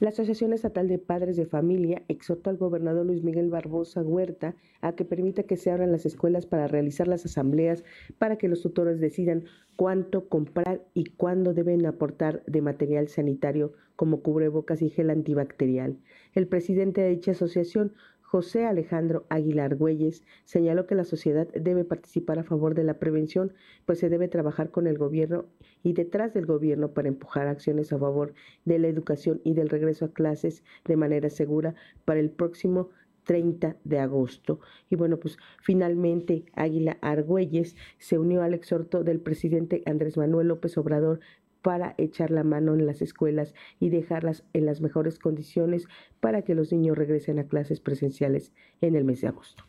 La Asociación Estatal de Padres de Familia exhortó al gobernador Luis Miguel Barbosa Huerta a que permita que se abran las escuelas para realizar las asambleas para que los tutores decidan cuánto comprar y cuándo deben aportar de material sanitario como cubrebocas y gel antibacterial. El presidente de dicha asociación José Alejandro Aguilar Güelles señaló que la sociedad debe participar a favor de la prevención, pues se debe trabajar con el gobierno y detrás del gobierno para empujar acciones a favor de la educación y del regreso a clases de manera segura para el próximo 30 de agosto. Y bueno, pues finalmente Águila Argüelles se unió al exhorto del presidente Andrés Manuel López Obrador para echar la mano en las escuelas y dejarlas en las mejores condiciones para que los niños regresen a clases presenciales en el mes de agosto.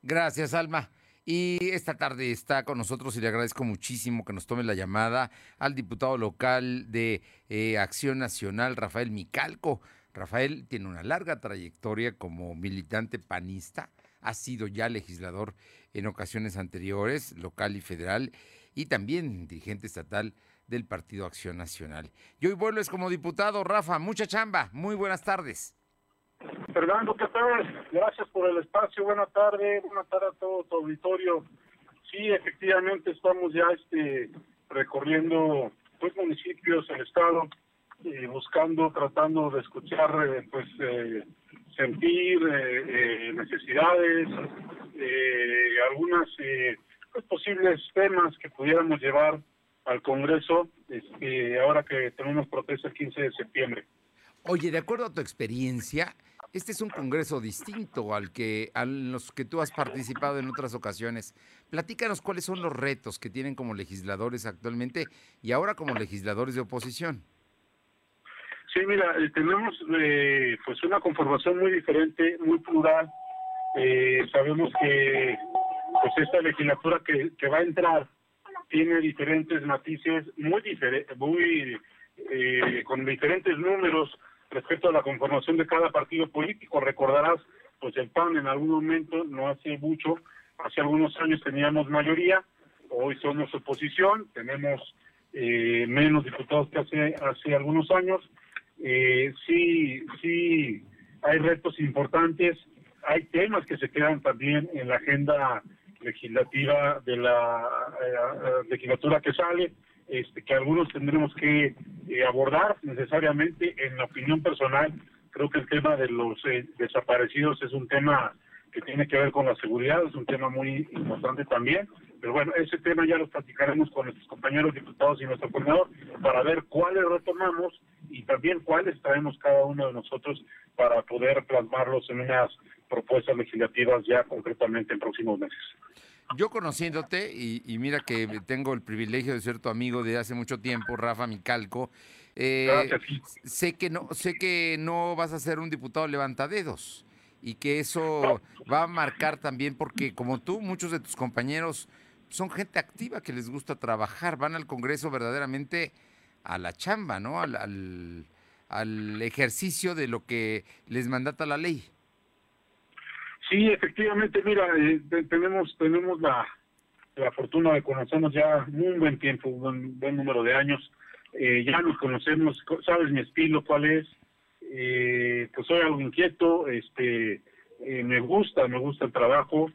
Gracias, Alma. Y esta tarde está con nosotros y le agradezco muchísimo que nos tome la llamada al diputado local de eh, Acción Nacional, Rafael Micalco. Rafael tiene una larga trayectoria como militante panista, ha sido ya legislador en ocasiones anteriores, local y federal, y también dirigente estatal del Partido Acción Nacional. Y hoy vuelves como diputado, Rafa, mucha chamba, muy buenas tardes. Fernando, ¿qué tal? Gracias por el espacio, buena tarde, buena tarde a todo tu auditorio. Sí, efectivamente estamos ya este recorriendo pues municipios, el estado, eh, buscando, tratando de escuchar, eh, pues eh, sentir necesidades, algunas pues, posibles temas que pudiéramos llevar al Congreso este, ahora que tenemos protesta el 15 de septiembre. Oye, de acuerdo a tu experiencia, este es un Congreso distinto al que a los que tú has participado en otras ocasiones. Platícanos cuáles son los retos que tienen como legisladores actualmente y ahora como legisladores de oposición. Sí, mira, eh, tenemos eh, pues una conformación muy diferente, muy plural. Eh, sabemos que pues esta legislatura que, que va a entrar tiene diferentes matices muy diferentes, muy eh, con diferentes números respecto a la conformación de cada partido político. Recordarás, pues el PAN en algún momento, no hace mucho, hace algunos años teníamos mayoría, hoy somos oposición, tenemos eh, menos diputados que hace hace algunos años. Eh, sí, sí, hay retos importantes, hay temas que se quedan también en la agenda legislativa de la eh, legislatura que sale, este, que algunos tendremos que eh, abordar necesariamente. En la opinión personal, creo que el tema de los eh, desaparecidos es un tema que tiene que ver con la seguridad, es un tema muy importante también. Pero bueno, ese tema ya lo platicaremos con nuestros compañeros diputados y nuestro coordinador para ver cuáles retomamos y también cuáles traemos cada uno de nosotros para poder plasmarlos en unas propuestas legislativas ya concretamente en próximos meses. yo conociéndote, y, mira que tengo el privilegio de ser tu amigo de hace mucho tiempo, Rafa Micalco, eh, sé que no, sé que no vas a ser un diputado levantadedos y que eso va a marcar también porque como tú, muchos de tus compañeros son gente activa que les gusta trabajar, van al Congreso verdaderamente a la chamba, ¿no? Al, al, ejercicio de lo que les mandata la ley. Sí, efectivamente, mira, eh, tenemos tenemos la, la fortuna de conocernos ya un buen tiempo, un buen, número de años. Eh, ya nos conocemos, sabes mi estilo, cuál es. Eh, pues soy algo inquieto, este, me gusta, me gusta el trabajo,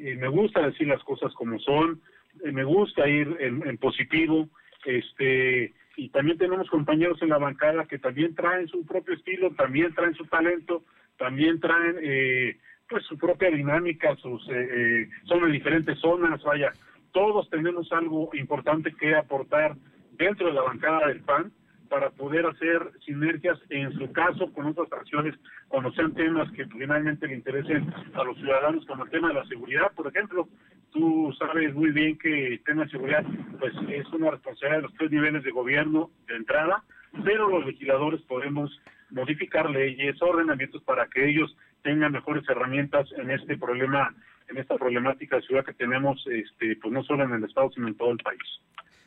me gusta decir las cosas como son, me gusta ir en, en positivo, este, y también tenemos compañeros en la bancada que también traen su propio estilo, también traen su talento, también traen eh, pues su propia dinámica, sus eh, eh, son de diferentes zonas, vaya, todos tenemos algo importante que aportar dentro de la bancada del PAN para poder hacer sinergias en su caso con otras acciones cuando sean temas que finalmente le interesen a los ciudadanos como el tema de la seguridad, por ejemplo, tú sabes muy bien que el tema de seguridad pues es una responsabilidad de los tres niveles de gobierno de entrada, pero los legisladores podemos modificar leyes, ordenamientos para que ellos tengan mejores herramientas en este problema, en esta problemática de ciudad que tenemos, este, pues no solo en el estado sino en todo el país.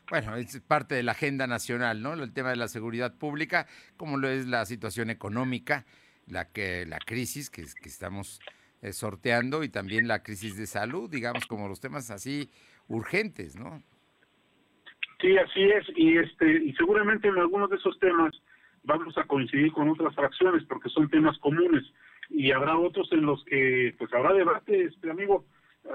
Bueno, es parte de la agenda nacional, ¿no? El tema de la seguridad pública, como lo es la situación económica, la que la crisis que, que estamos eh, sorteando y también la crisis de salud, digamos, como los temas así urgentes, ¿no? Sí, así es, y este y seguramente en algunos de esos temas vamos a coincidir con otras fracciones porque son temas comunes y habrá otros en los que pues habrá debate, este amigo,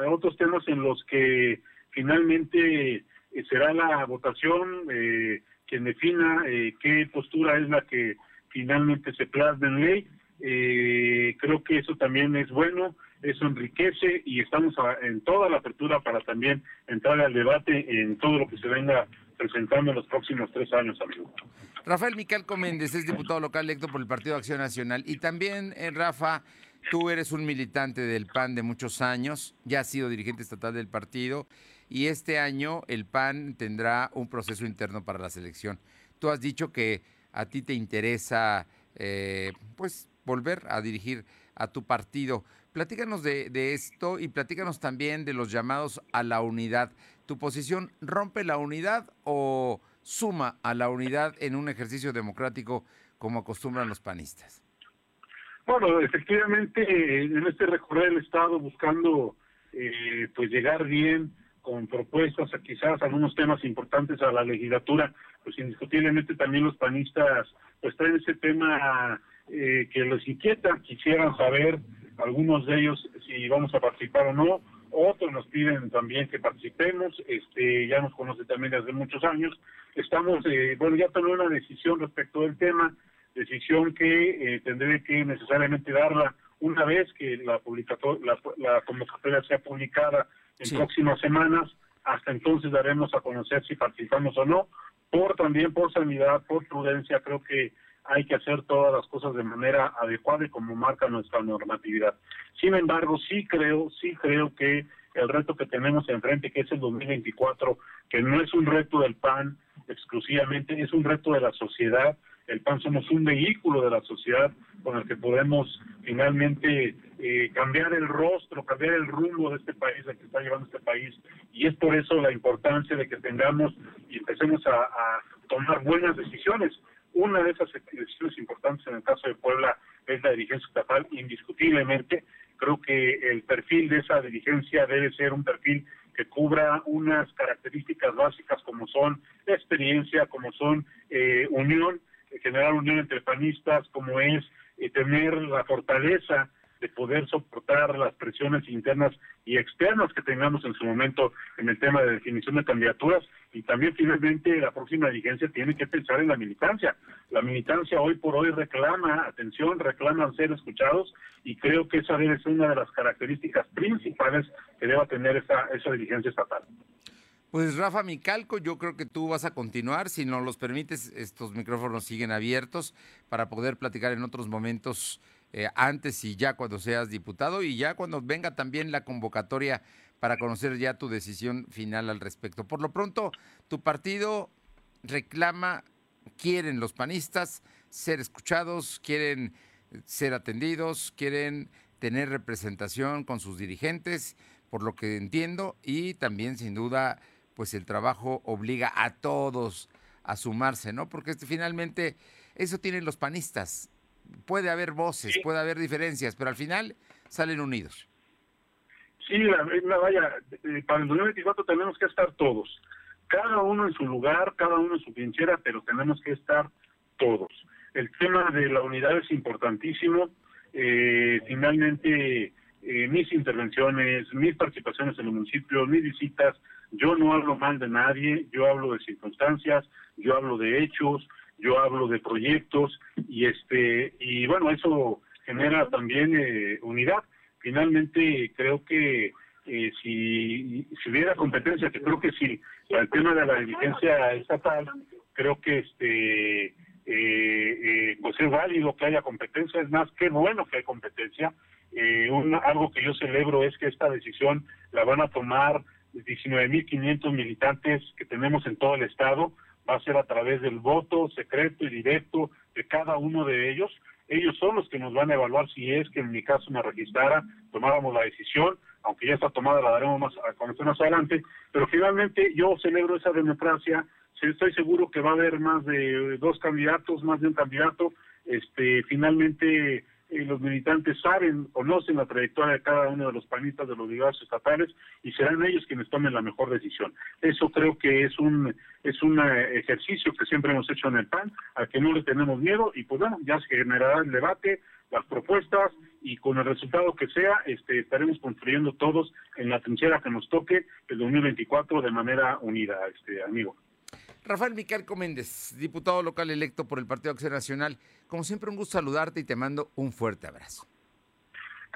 otros temas en los que finalmente eh, será la votación eh, quien defina eh, qué postura es la que finalmente se plasma en ley eh, creo que eso también es bueno, eso enriquece y estamos en toda la apertura para también entrar al debate en todo lo que se venga presentando en los próximos tres años, amigo. Rafael Micalco Méndez es diputado local electo por el Partido de Acción Nacional y también, eh, Rafa, tú eres un militante del PAN de muchos años, ya has sido dirigente estatal del partido y este año el PAN tendrá un proceso interno para la selección. Tú has dicho que a ti te interesa, eh, pues, volver a dirigir a tu partido. Platícanos de, esto y platícanos también de los llamados a la unidad. ¿Tu posición rompe la unidad o suma a la unidad en un ejercicio democrático como acostumbran los panistas? Bueno, efectivamente, en este recorrer el Estado buscando eh, pues llegar bien con propuestas, quizás algunos temas importantes a la legislatura, pues indiscutiblemente también los panistas pues traen ese tema eh, que les inquieta, quisieran saber algunos de ellos si vamos a participar o no, otros nos piden también que participemos, este ya nos conoce también desde muchos años, estamos, eh, bueno, ya tomé una decisión respecto del tema, decisión que eh, tendré que necesariamente darla una vez que la, la, la convocatoria sea publicada en próximas semanas, hasta entonces daremos a conocer si participamos o no, por también por sanidad, por prudencia, creo que hay que hacer todas las cosas de manera adecuada y como marca nuestra normatividad. Sin embargo, sí creo, sí creo que el reto que tenemos enfrente, que es el 2024, que no es un reto del PAN exclusivamente, es un reto de la sociedad. El PAN somos un vehículo de la sociedad con el que podemos finalmente eh, cambiar el rostro, cambiar el rumbo de este país, de que está llevando este país. Y es por eso la importancia de que tengamos y empecemos a tomar buenas decisiones una de esas decisiones importantes en el caso de Puebla es la dirigencia estatal, indiscutiblemente. Creo que el perfil de esa dirigencia debe ser un perfil que cubra unas características básicas como son experiencia, como son eh, unión, generar unión entre panistas, como es eh, tener la fortaleza de poder soportar las presiones internas y externas que tengamos en su momento en el tema de definición de candidaturas y también finalmente la próxima dirigencia tiene que pensar en la militancia. La militancia hoy por hoy reclama atención, reclama ser escuchados y creo que esa debe ser una de las características principales que deba tener esa, esa dirigencia estatal. Pues Rafa Micalco, yo creo que tú vas a continuar, si nos los permites, estos micrófonos siguen abiertos para poder platicar en otros momentos eh, antes y ya cuando seas diputado y ya cuando venga también la convocatoria para conocer ya tu decisión final al respecto. Por lo pronto, tu partido reclama, quieren los panistas ser escuchados, quieren ser atendidos, quieren tener representación con sus dirigentes, por lo que entiendo, y también sin duda, pues el trabajo obliga a todos a sumarse, ¿no? Porque este, finalmente eso tienen los panistas. Puede haber voces, puede haber diferencias, pero al final salen unidos. Sí, la, vaya, eh, para el 2024 tenemos que estar todos, cada uno en su lugar, cada uno en su trinchera, pero tenemos que estar todos. El tema de la unidad es importantísimo. Eh, finalmente, eh, mis intervenciones, mis participaciones en el municipio, mis visitas, yo no hablo mal de nadie, yo hablo de circunstancias, yo hablo de hechos, yo hablo de proyectos y este y bueno eso genera también unidad. Finalmente creo que eh, si, si hubiera competencia, que creo que sí, el tema de la diligencia estatal, creo que este eh, eh, pues es válido que haya competencia, es más, qué bueno que hay competencia. Eh, algo que yo celebro es que esta decisión la van a tomar 19.500 militantes que tenemos en todo el estado, va a ser a través del voto secreto y directo de cada uno de ellos, ellos son los que nos van a evaluar si es que en mi caso me registrara, tomáramos la decisión, aunque ya está tomada, la daremos más a conocer más adelante, pero finalmente yo celebro esa democracia, estoy seguro que va a haber más de dos candidatos, más de un candidato, este finalmente eh, los militantes saben, conocen la trayectoria de cada uno de los panistas de los ligados estatales y serán ellos quienes tomen la mejor decisión. Eso creo que es un es un eh, ejercicio que siempre hemos hecho en el PAN, al que no le tenemos miedo y pues bueno, ya se generará el debate, las propuestas y con el resultado que sea, este, estaremos construyendo todos en la trinchera que nos toque el 2024 de manera unida, este amigo. Rafael Micarco Méndez, diputado local electo por el Partido Acción Nacional. Como siempre, un gusto saludarte y te mando un fuerte abrazo.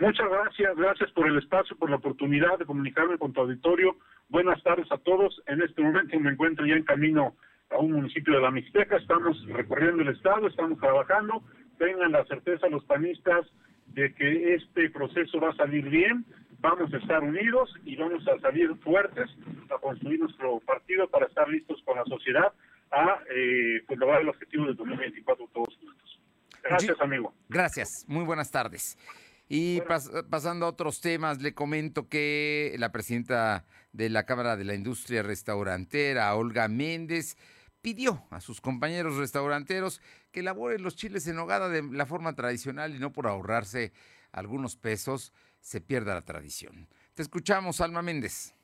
Muchas gracias, gracias por el espacio, por la oportunidad de comunicarme con tu auditorio. Buenas tardes a todos. En este momento me encuentro ya en camino a un municipio de la Mixteca. Estamos recorriendo el estado, estamos trabajando. Tengan la certeza los panistas de que este proceso va a salir bien vamos a estar unidos y vamos a salir fuertes a construir nuestro partido para estar listos con la sociedad a eh, pues, lograr el objetivo del 2024 todos juntos. Gracias, amigo. Gracias, muy buenas tardes. Y pasando a otros temas, le comento que la presidenta de la Cámara de la Industria Restaurantera, Olga Méndez, pidió a sus compañeros restauranteros que elaboren los chiles en hogada de la forma tradicional y no por ahorrarse algunos pesos se pierda la tradición. Te escuchamos, Alma Méndez.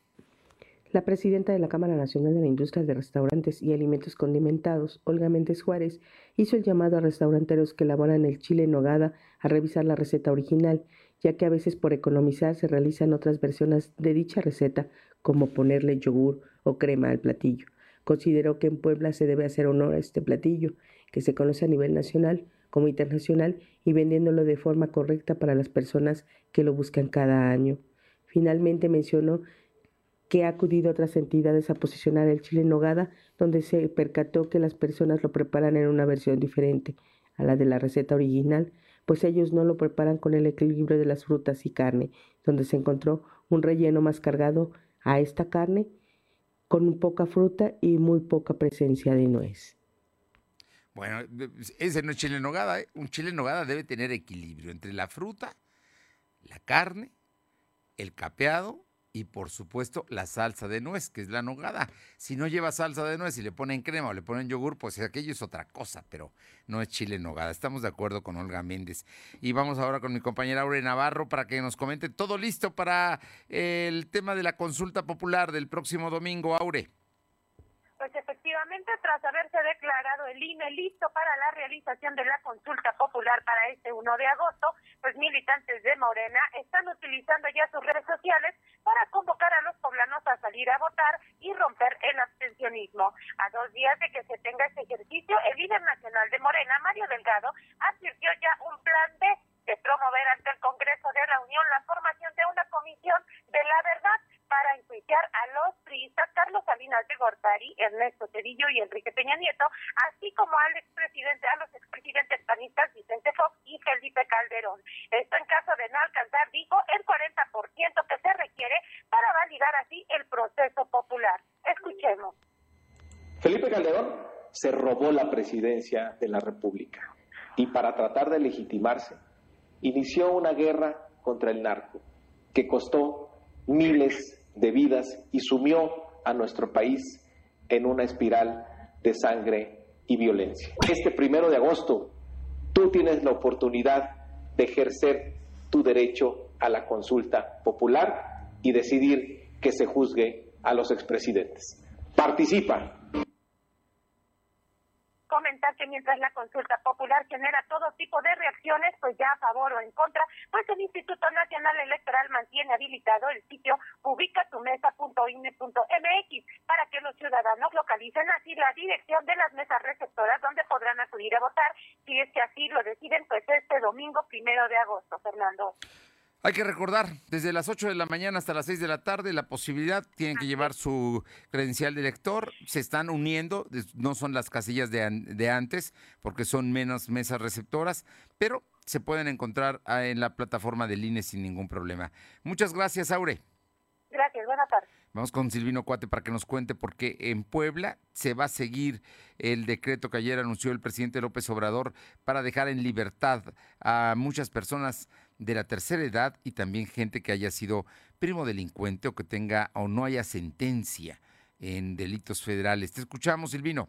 La presidenta de la Cámara Nacional de la Industria de Restaurantes y Alimentos Condimentados, Olga Méndez Juárez, hizo el llamado a restauranteros que elaboran el chile en nogada a revisar la receta original, ya que a veces por economizar se realizan otras versiones de dicha receta, como ponerle yogur o crema al platillo. Consideró que en Puebla se debe hacer honor a este platillo, que se conoce a nivel nacional como internacional y vendiéndolo de forma correcta para las personas que lo buscan cada año. Finalmente mencionó que ha acudido a otras entidades a posicionar el chile en nogada, donde se percató que las personas lo preparan en una versión diferente a la de la receta original, pues ellos no lo preparan con el equilibrio de las frutas y carne, donde se encontró un relleno más cargado a esta carne con poca fruta y muy poca presencia de nuez. Bueno, ese no es chile en nogada. ¿eh? Un chile en nogada debe tener equilibrio entre la fruta, la carne, el capeado y por supuesto la salsa de nuez, que es la nogada. Si no lleva salsa de nuez y le ponen crema o le ponen yogur, pues aquello es otra cosa, pero no es chile en nogada. Estamos de acuerdo con Olga Méndez. Y vamos ahora con mi compañera Aure Navarro para que nos comente todo listo para el tema de la consulta popular del próximo domingo, Aure. Tras haberse declarado el INE listo para la realización de la consulta popular para este 1 de agosto, pues militantes de Morena están utilizando ya sus redes sociales para convocar a los poblanos a salir a votar y romper el abstencionismo. A dos días de que se tenga este ejercicio, el líder nacional de Morena, Mario Delgado, advirtió ya un plan de promover ante el Congreso de la Unión la formación de una comisión de la verdad para enjuiciar a los priistas Carlos Salinas de Gortari, Ernesto Cedillo y Enrique Peña Nieto, así como al expresidente, a los expresidentes panistas Vicente Fox y Felipe Calderón. Esto en caso de no alcanzar, dijo el 40% que se requiere para validar así el proceso popular. Escuchemos. Felipe Calderón se robó la presidencia de la República y para tratar de legitimarse inició una guerra contra el narco que costó miles de vidas y sumió a nuestro país en una espiral de sangre y violencia. Este primero de agosto, tú tienes la oportunidad de ejercer tu derecho a la consulta popular y decidir que se juzgue a los expresidentes. Participa mientras la consulta popular genera todo tipo de reacciones, pues ya a favor o en contra, pues el Instituto Nacional Electoral mantiene habilitado el sitio ubicatumesa.ine.mx para que los ciudadanos localicen así la dirección de las mesas receptoras donde podrán acudir a votar si es que así lo deciden, pues este domingo primero de agosto, Fernando. Hay que recordar, desde las 8 de la mañana hasta las 6 de la tarde, la posibilidad, tienen que llevar su credencial de elector, se están uniendo, no son las casillas de, antes, porque son menos mesas receptoras, pero se pueden encontrar ah, en la plataforma del INE sin ningún problema. Muchas gracias, Aure. Gracias, buenas tardes. Vamos con Silvino Cuate para que nos cuente por qué en Puebla se va a seguir el decreto que ayer anunció el presidente López Obrador para dejar en libertad a muchas personas de la tercera edad y también gente que haya sido primo delincuente o que tenga o no haya sentencia en delitos federales. Te escuchamos, Silvino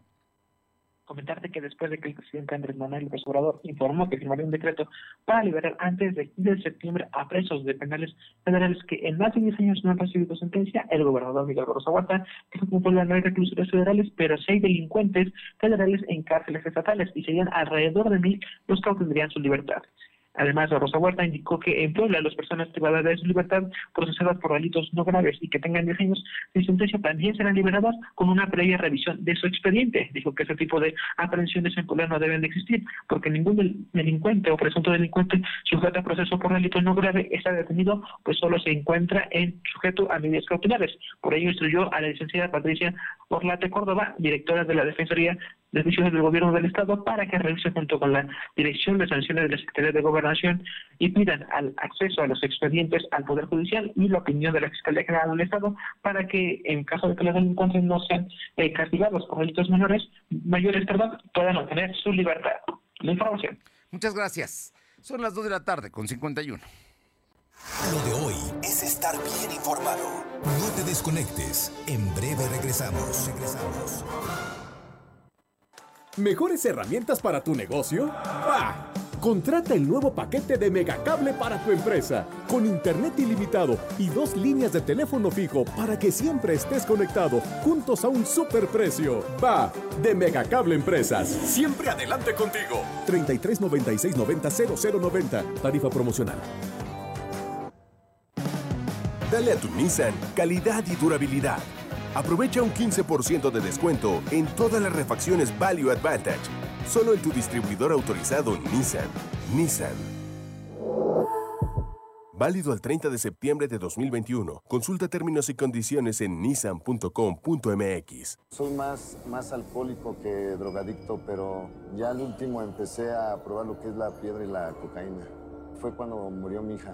comentarte que después de que el presidente Andrés Manuel López Obrador informó que firmaría un decreto para liberar antes de 15 de septiembre a presos de penales federales que en más de 10 años no han recibido sentencia, el gobernador Miguel Barroso Huerta que como no hay reclusores federales, pero seis delincuentes federales en cárceles estatales y serían alrededor de mil los que obtendrían su libertad. Además, Rosa Huerta indicó que en Puebla las personas privadas de su libertad procesadas por delitos no graves y que tengan 10 años de sentencia también serán liberadas con una previa revisión de su expediente. Dijo que ese tipo de aprehensiones en Puebla no deben de existir porque ningún delincuente o presunto delincuente sujeto a proceso por delito no grave está detenido, pues solo se encuentra en sujeto a medidas cautelares. Por ello instruyó a la licenciada Patricia Orlate Córdoba, directora de la Defensoría Justicia del Gobierno del Estado, para que revise junto con la Dirección de Sanciones de la Secretaría de Gobernación y pidan al acceso a los expedientes al Poder Judicial y la opinión de la Fiscalía General del Estado para que, en caso de que los delincuentes no sean eh, castigados por delitos menores, mayores, perdón, puedan obtener su libertad. La información. Muchas gracias. Son las 2 de la tarde con 51. Lo de hoy es estar bien informado. No te desconectes. En breve regresamos. Regresamos. ¿Mejores herramientas para tu negocio? ¡Bah! Contrata el nuevo paquete de Megacable para tu empresa, con internet ilimitado y dos líneas de teléfono fijo para que siempre estés conectado, juntos a un superprecio. Va, de Megacable Empresas. Siempre adelante contigo. 33 96 90 0090. Tarifa promocional. Dale a tu Nissan calidad y durabilidad. Aprovecha un 15% de descuento en todas las refacciones Value Advantage. Solo en tu distribuidor autorizado Nissan. Nissan. Válido al 30 de septiembre de 2021. Consulta términos y condiciones en nissan.com.mx. Soy más, más alcohólico que drogadicto, pero ya al último empecé a probar lo que es la piedra y la cocaína. Fue cuando murió mi hija.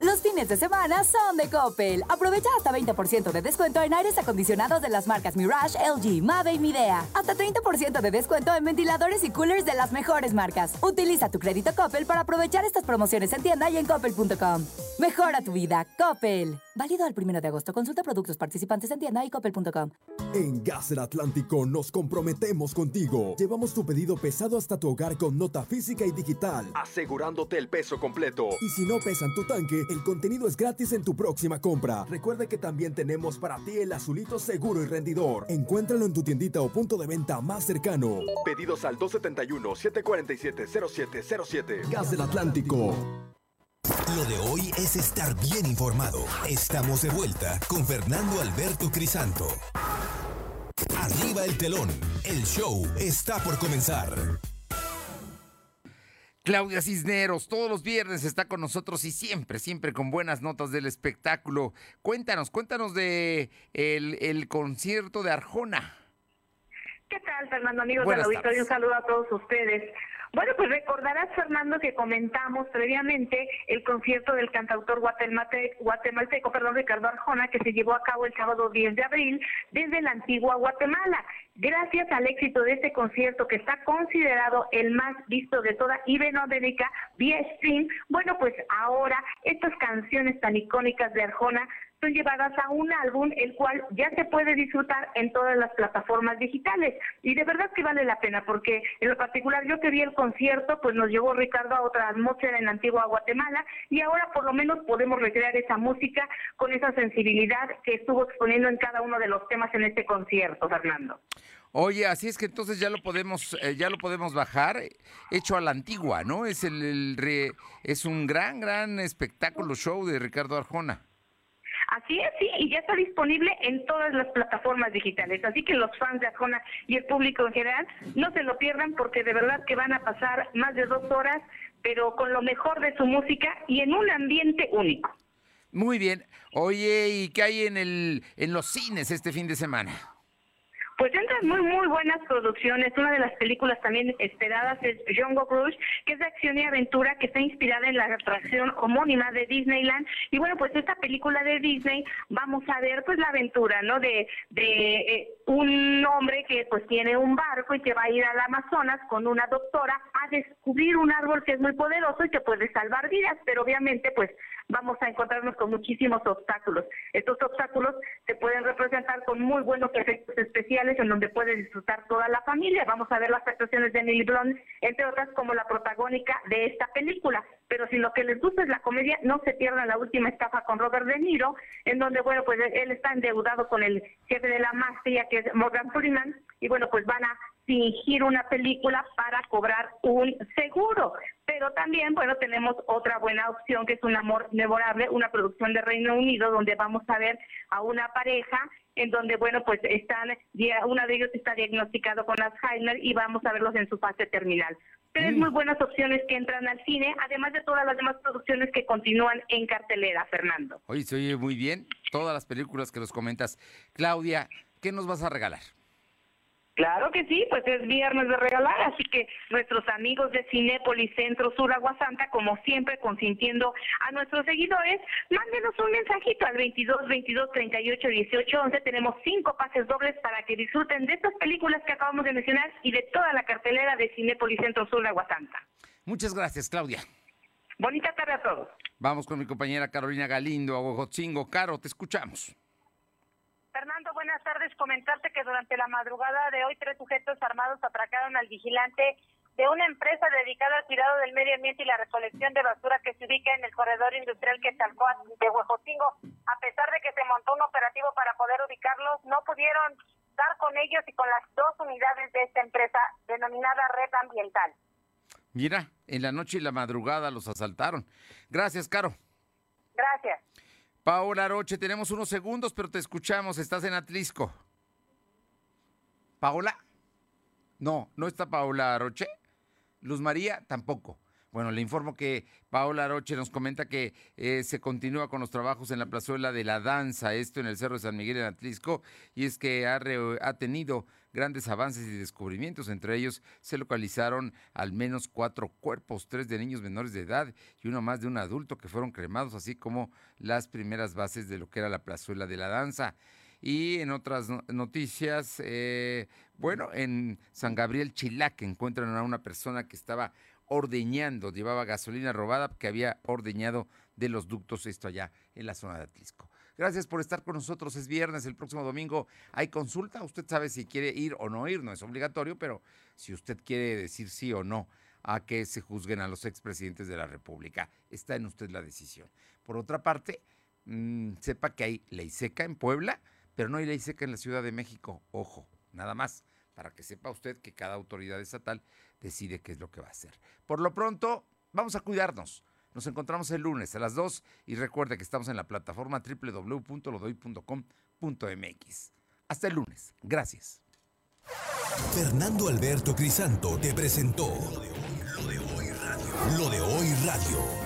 Los fines de semana son de Coppel. Aprovecha hasta 20% de descuento en aires acondicionados de las marcas Mirage, LG, Mave y Midea. Hasta 30% de descuento en ventiladores y coolers de las mejores marcas. Utiliza tu crédito Coppel para aprovechar estas promociones en tienda y en coppel.com. Mejora tu vida, Coppel. Válido al 1 de agosto. Consulta productos participantes en tienda y coppel.com. En Gas del Atlántico nos comprometemos contigo. Llevamos tu pedido pesado hasta tu hogar con nota física y digital, asegurándote el peso completo. Y si no pesan tu tanque, el contenido es gratis en tu próxima compra. Recuerda que también tenemos para ti el azulito seguro y rendidor. Encuéntralo en tu tiendita o punto de venta más cercano. Pedidos al 271-747-0707. Gas del Atlántico. Lo de hoy es estar bien informado. Estamos de vuelta con Fernando Alberto Crisanto. Arriba el telón. El show está por comenzar. Claudia Cisneros, todos los viernes está con nosotros y siempre, siempre con buenas notas del espectáculo. Cuéntanos, cuéntanos de el, concierto de Arjona. ¿Qué tal, Fernando, amigos de la auditorio? Un saludo a todos ustedes. Bueno, pues recordarás, Fernando, que comentamos previamente el concierto del cantautor guatemalteco, perdón, Ricardo Arjona, que se llevó a cabo el sábado 10 de abril desde la antigua Guatemala. Gracias al éxito de este concierto, que está considerado el más visto de toda Iberoamérica vía stream, bueno, pues ahora estas canciones tan icónicas de Arjona son llevadas a un álbum el cual ya se puede disfrutar en todas las plataformas digitales y de verdad que vale la pena porque en lo particular yo que vi el concierto pues nos llevó Ricardo a otra atmósfera en antigua Guatemala y ahora por lo menos podemos recrear esa música con esa sensibilidad que estuvo exponiendo en cada uno de los temas en este concierto Fernando. Oye, así es que entonces ya lo podemos, eh, ya lo podemos bajar, hecho a la antigua, ¿no? Es el, es un gran, gran espectáculo show de Ricardo Arjona. Así es, sí, y ya está disponible en todas las plataformas digitales. Así que los fans de Arjona y el público en general no se lo pierdan porque de verdad que van a pasar más de dos horas, pero con lo mejor de su música y en un ambiente único. Muy bien. Oye, ¿y qué hay en, el, en los cines este fin de semana? Pues entran muy, muy buenas producciones. Una de las películas también esperadas es Jungle Cruise, que es de acción y aventura, que está inspirada en la atracción homónima de Disneyland. Y bueno, pues esta película de Disney, vamos a ver pues la aventura, ¿no? De, de eh, un hombre que pues tiene un barco y que va a ir al Amazonas con una doctora descubrir un árbol que es muy poderoso y que puede salvar vidas, pero obviamente pues vamos a encontrarnos con muchísimos obstáculos. Estos obstáculos se pueden representar con muy buenos efectos especiales en donde puede disfrutar toda la familia. Vamos a ver las actuaciones de Emily Blunt, entre otras como la protagónica de esta película. Pero si lo que les gusta es la comedia, no se pierdan la última estafa con Robert De Niro, en donde, bueno, pues él está endeudado con el jefe de la mafia, que es Morgan Freeman, y bueno, pues van a fingir una película para cobrar un seguro. Pero también, bueno, tenemos otra buena opción que es Un Amor Memorable, una producción de Reino Unido donde vamos a ver a una pareja en donde, bueno, pues están, una de ellos está diagnosticado con Alzheimer y vamos a verlos en su fase terminal. Tres mm. muy buenas opciones que entran al cine, además de todas las demás producciones que continúan en cartelera, Fernando. Oye, se oye muy bien todas las películas que nos comentas. Claudia, ¿qué nos vas a regalar? Claro que sí, pues es viernes de regalar, así que nuestros amigos de Cinépolis Centro Sur Agua Santa, como siempre, consintiendo a nuestros seguidores, mándenos un mensajito al 22 22 38 18 11. Tenemos cinco pases dobles para que disfruten de estas películas que acabamos de mencionar y de toda la cartelera de Cinépolis Centro Sur Agua Santa. Muchas gracias, Claudia. Bonita tarde a todos. Vamos con mi compañera Carolina Galindo, Aguajotzingo. Caro, te escuchamos. Fernando, buenas tardes. Comentarte que durante la madrugada de hoy tres sujetos armados atracaron al vigilante de una empresa dedicada al cuidado del medio ambiente y la recolección de basura que se ubica en el corredor industrial que Quetzalcóatl de Huejotingo. A pesar de que se montó un operativo para poder ubicarlos, no pudieron dar con ellos y con las dos unidades de esta empresa denominada Red Ambiental. Mira, en la noche y la madrugada los asaltaron. Gracias, Caro. Paola Aroche, tenemos unos segundos, pero te escuchamos. Estás en Atlisco. ¿Paola? No, no está Paola Aroche. Luz María tampoco. Bueno, le informo que Paola Aroche nos comenta que eh, se continúa con los trabajos en la plazuela de la danza, esto en el Cerro de San Miguel en Atlisco, y es que ha tenido grandes avances y descubrimientos. Entre ellos se localizaron al menos cuatro cuerpos, tres de niños menores de edad y uno más de un adulto que fueron cremados, así como las primeras bases de lo que era la plazuela de la danza. Y en otras noticias, eh, bueno, en San Gabriel Chilac encuentran a una persona que estaba ordeñando, llevaba gasolina robada que había ordeñado de los ductos, esto allá en la zona de Atlisco. Gracias por estar con nosotros. Es viernes, el próximo domingo hay consulta. Usted sabe si quiere ir o no ir, no es obligatorio, pero si usted quiere decir sí o no a que se juzguen a los expresidentes de la República, está en usted la decisión. Por otra parte, mm, sepa que hay ley seca en Puebla, pero no hay ley seca en la Ciudad de México. Ojo, nada más, para que sepa usted que cada autoridad estatal decide qué es lo que va a hacer. Por lo pronto, vamos a cuidarnos. Nos encontramos el lunes a las 2 y recuerde que estamos en la plataforma www.lodoy.com.mx. Hasta el lunes. Gracias. Fernando Alberto Crisanto te presentó lo de hoy, lo de hoy radio. Lo de hoy radio.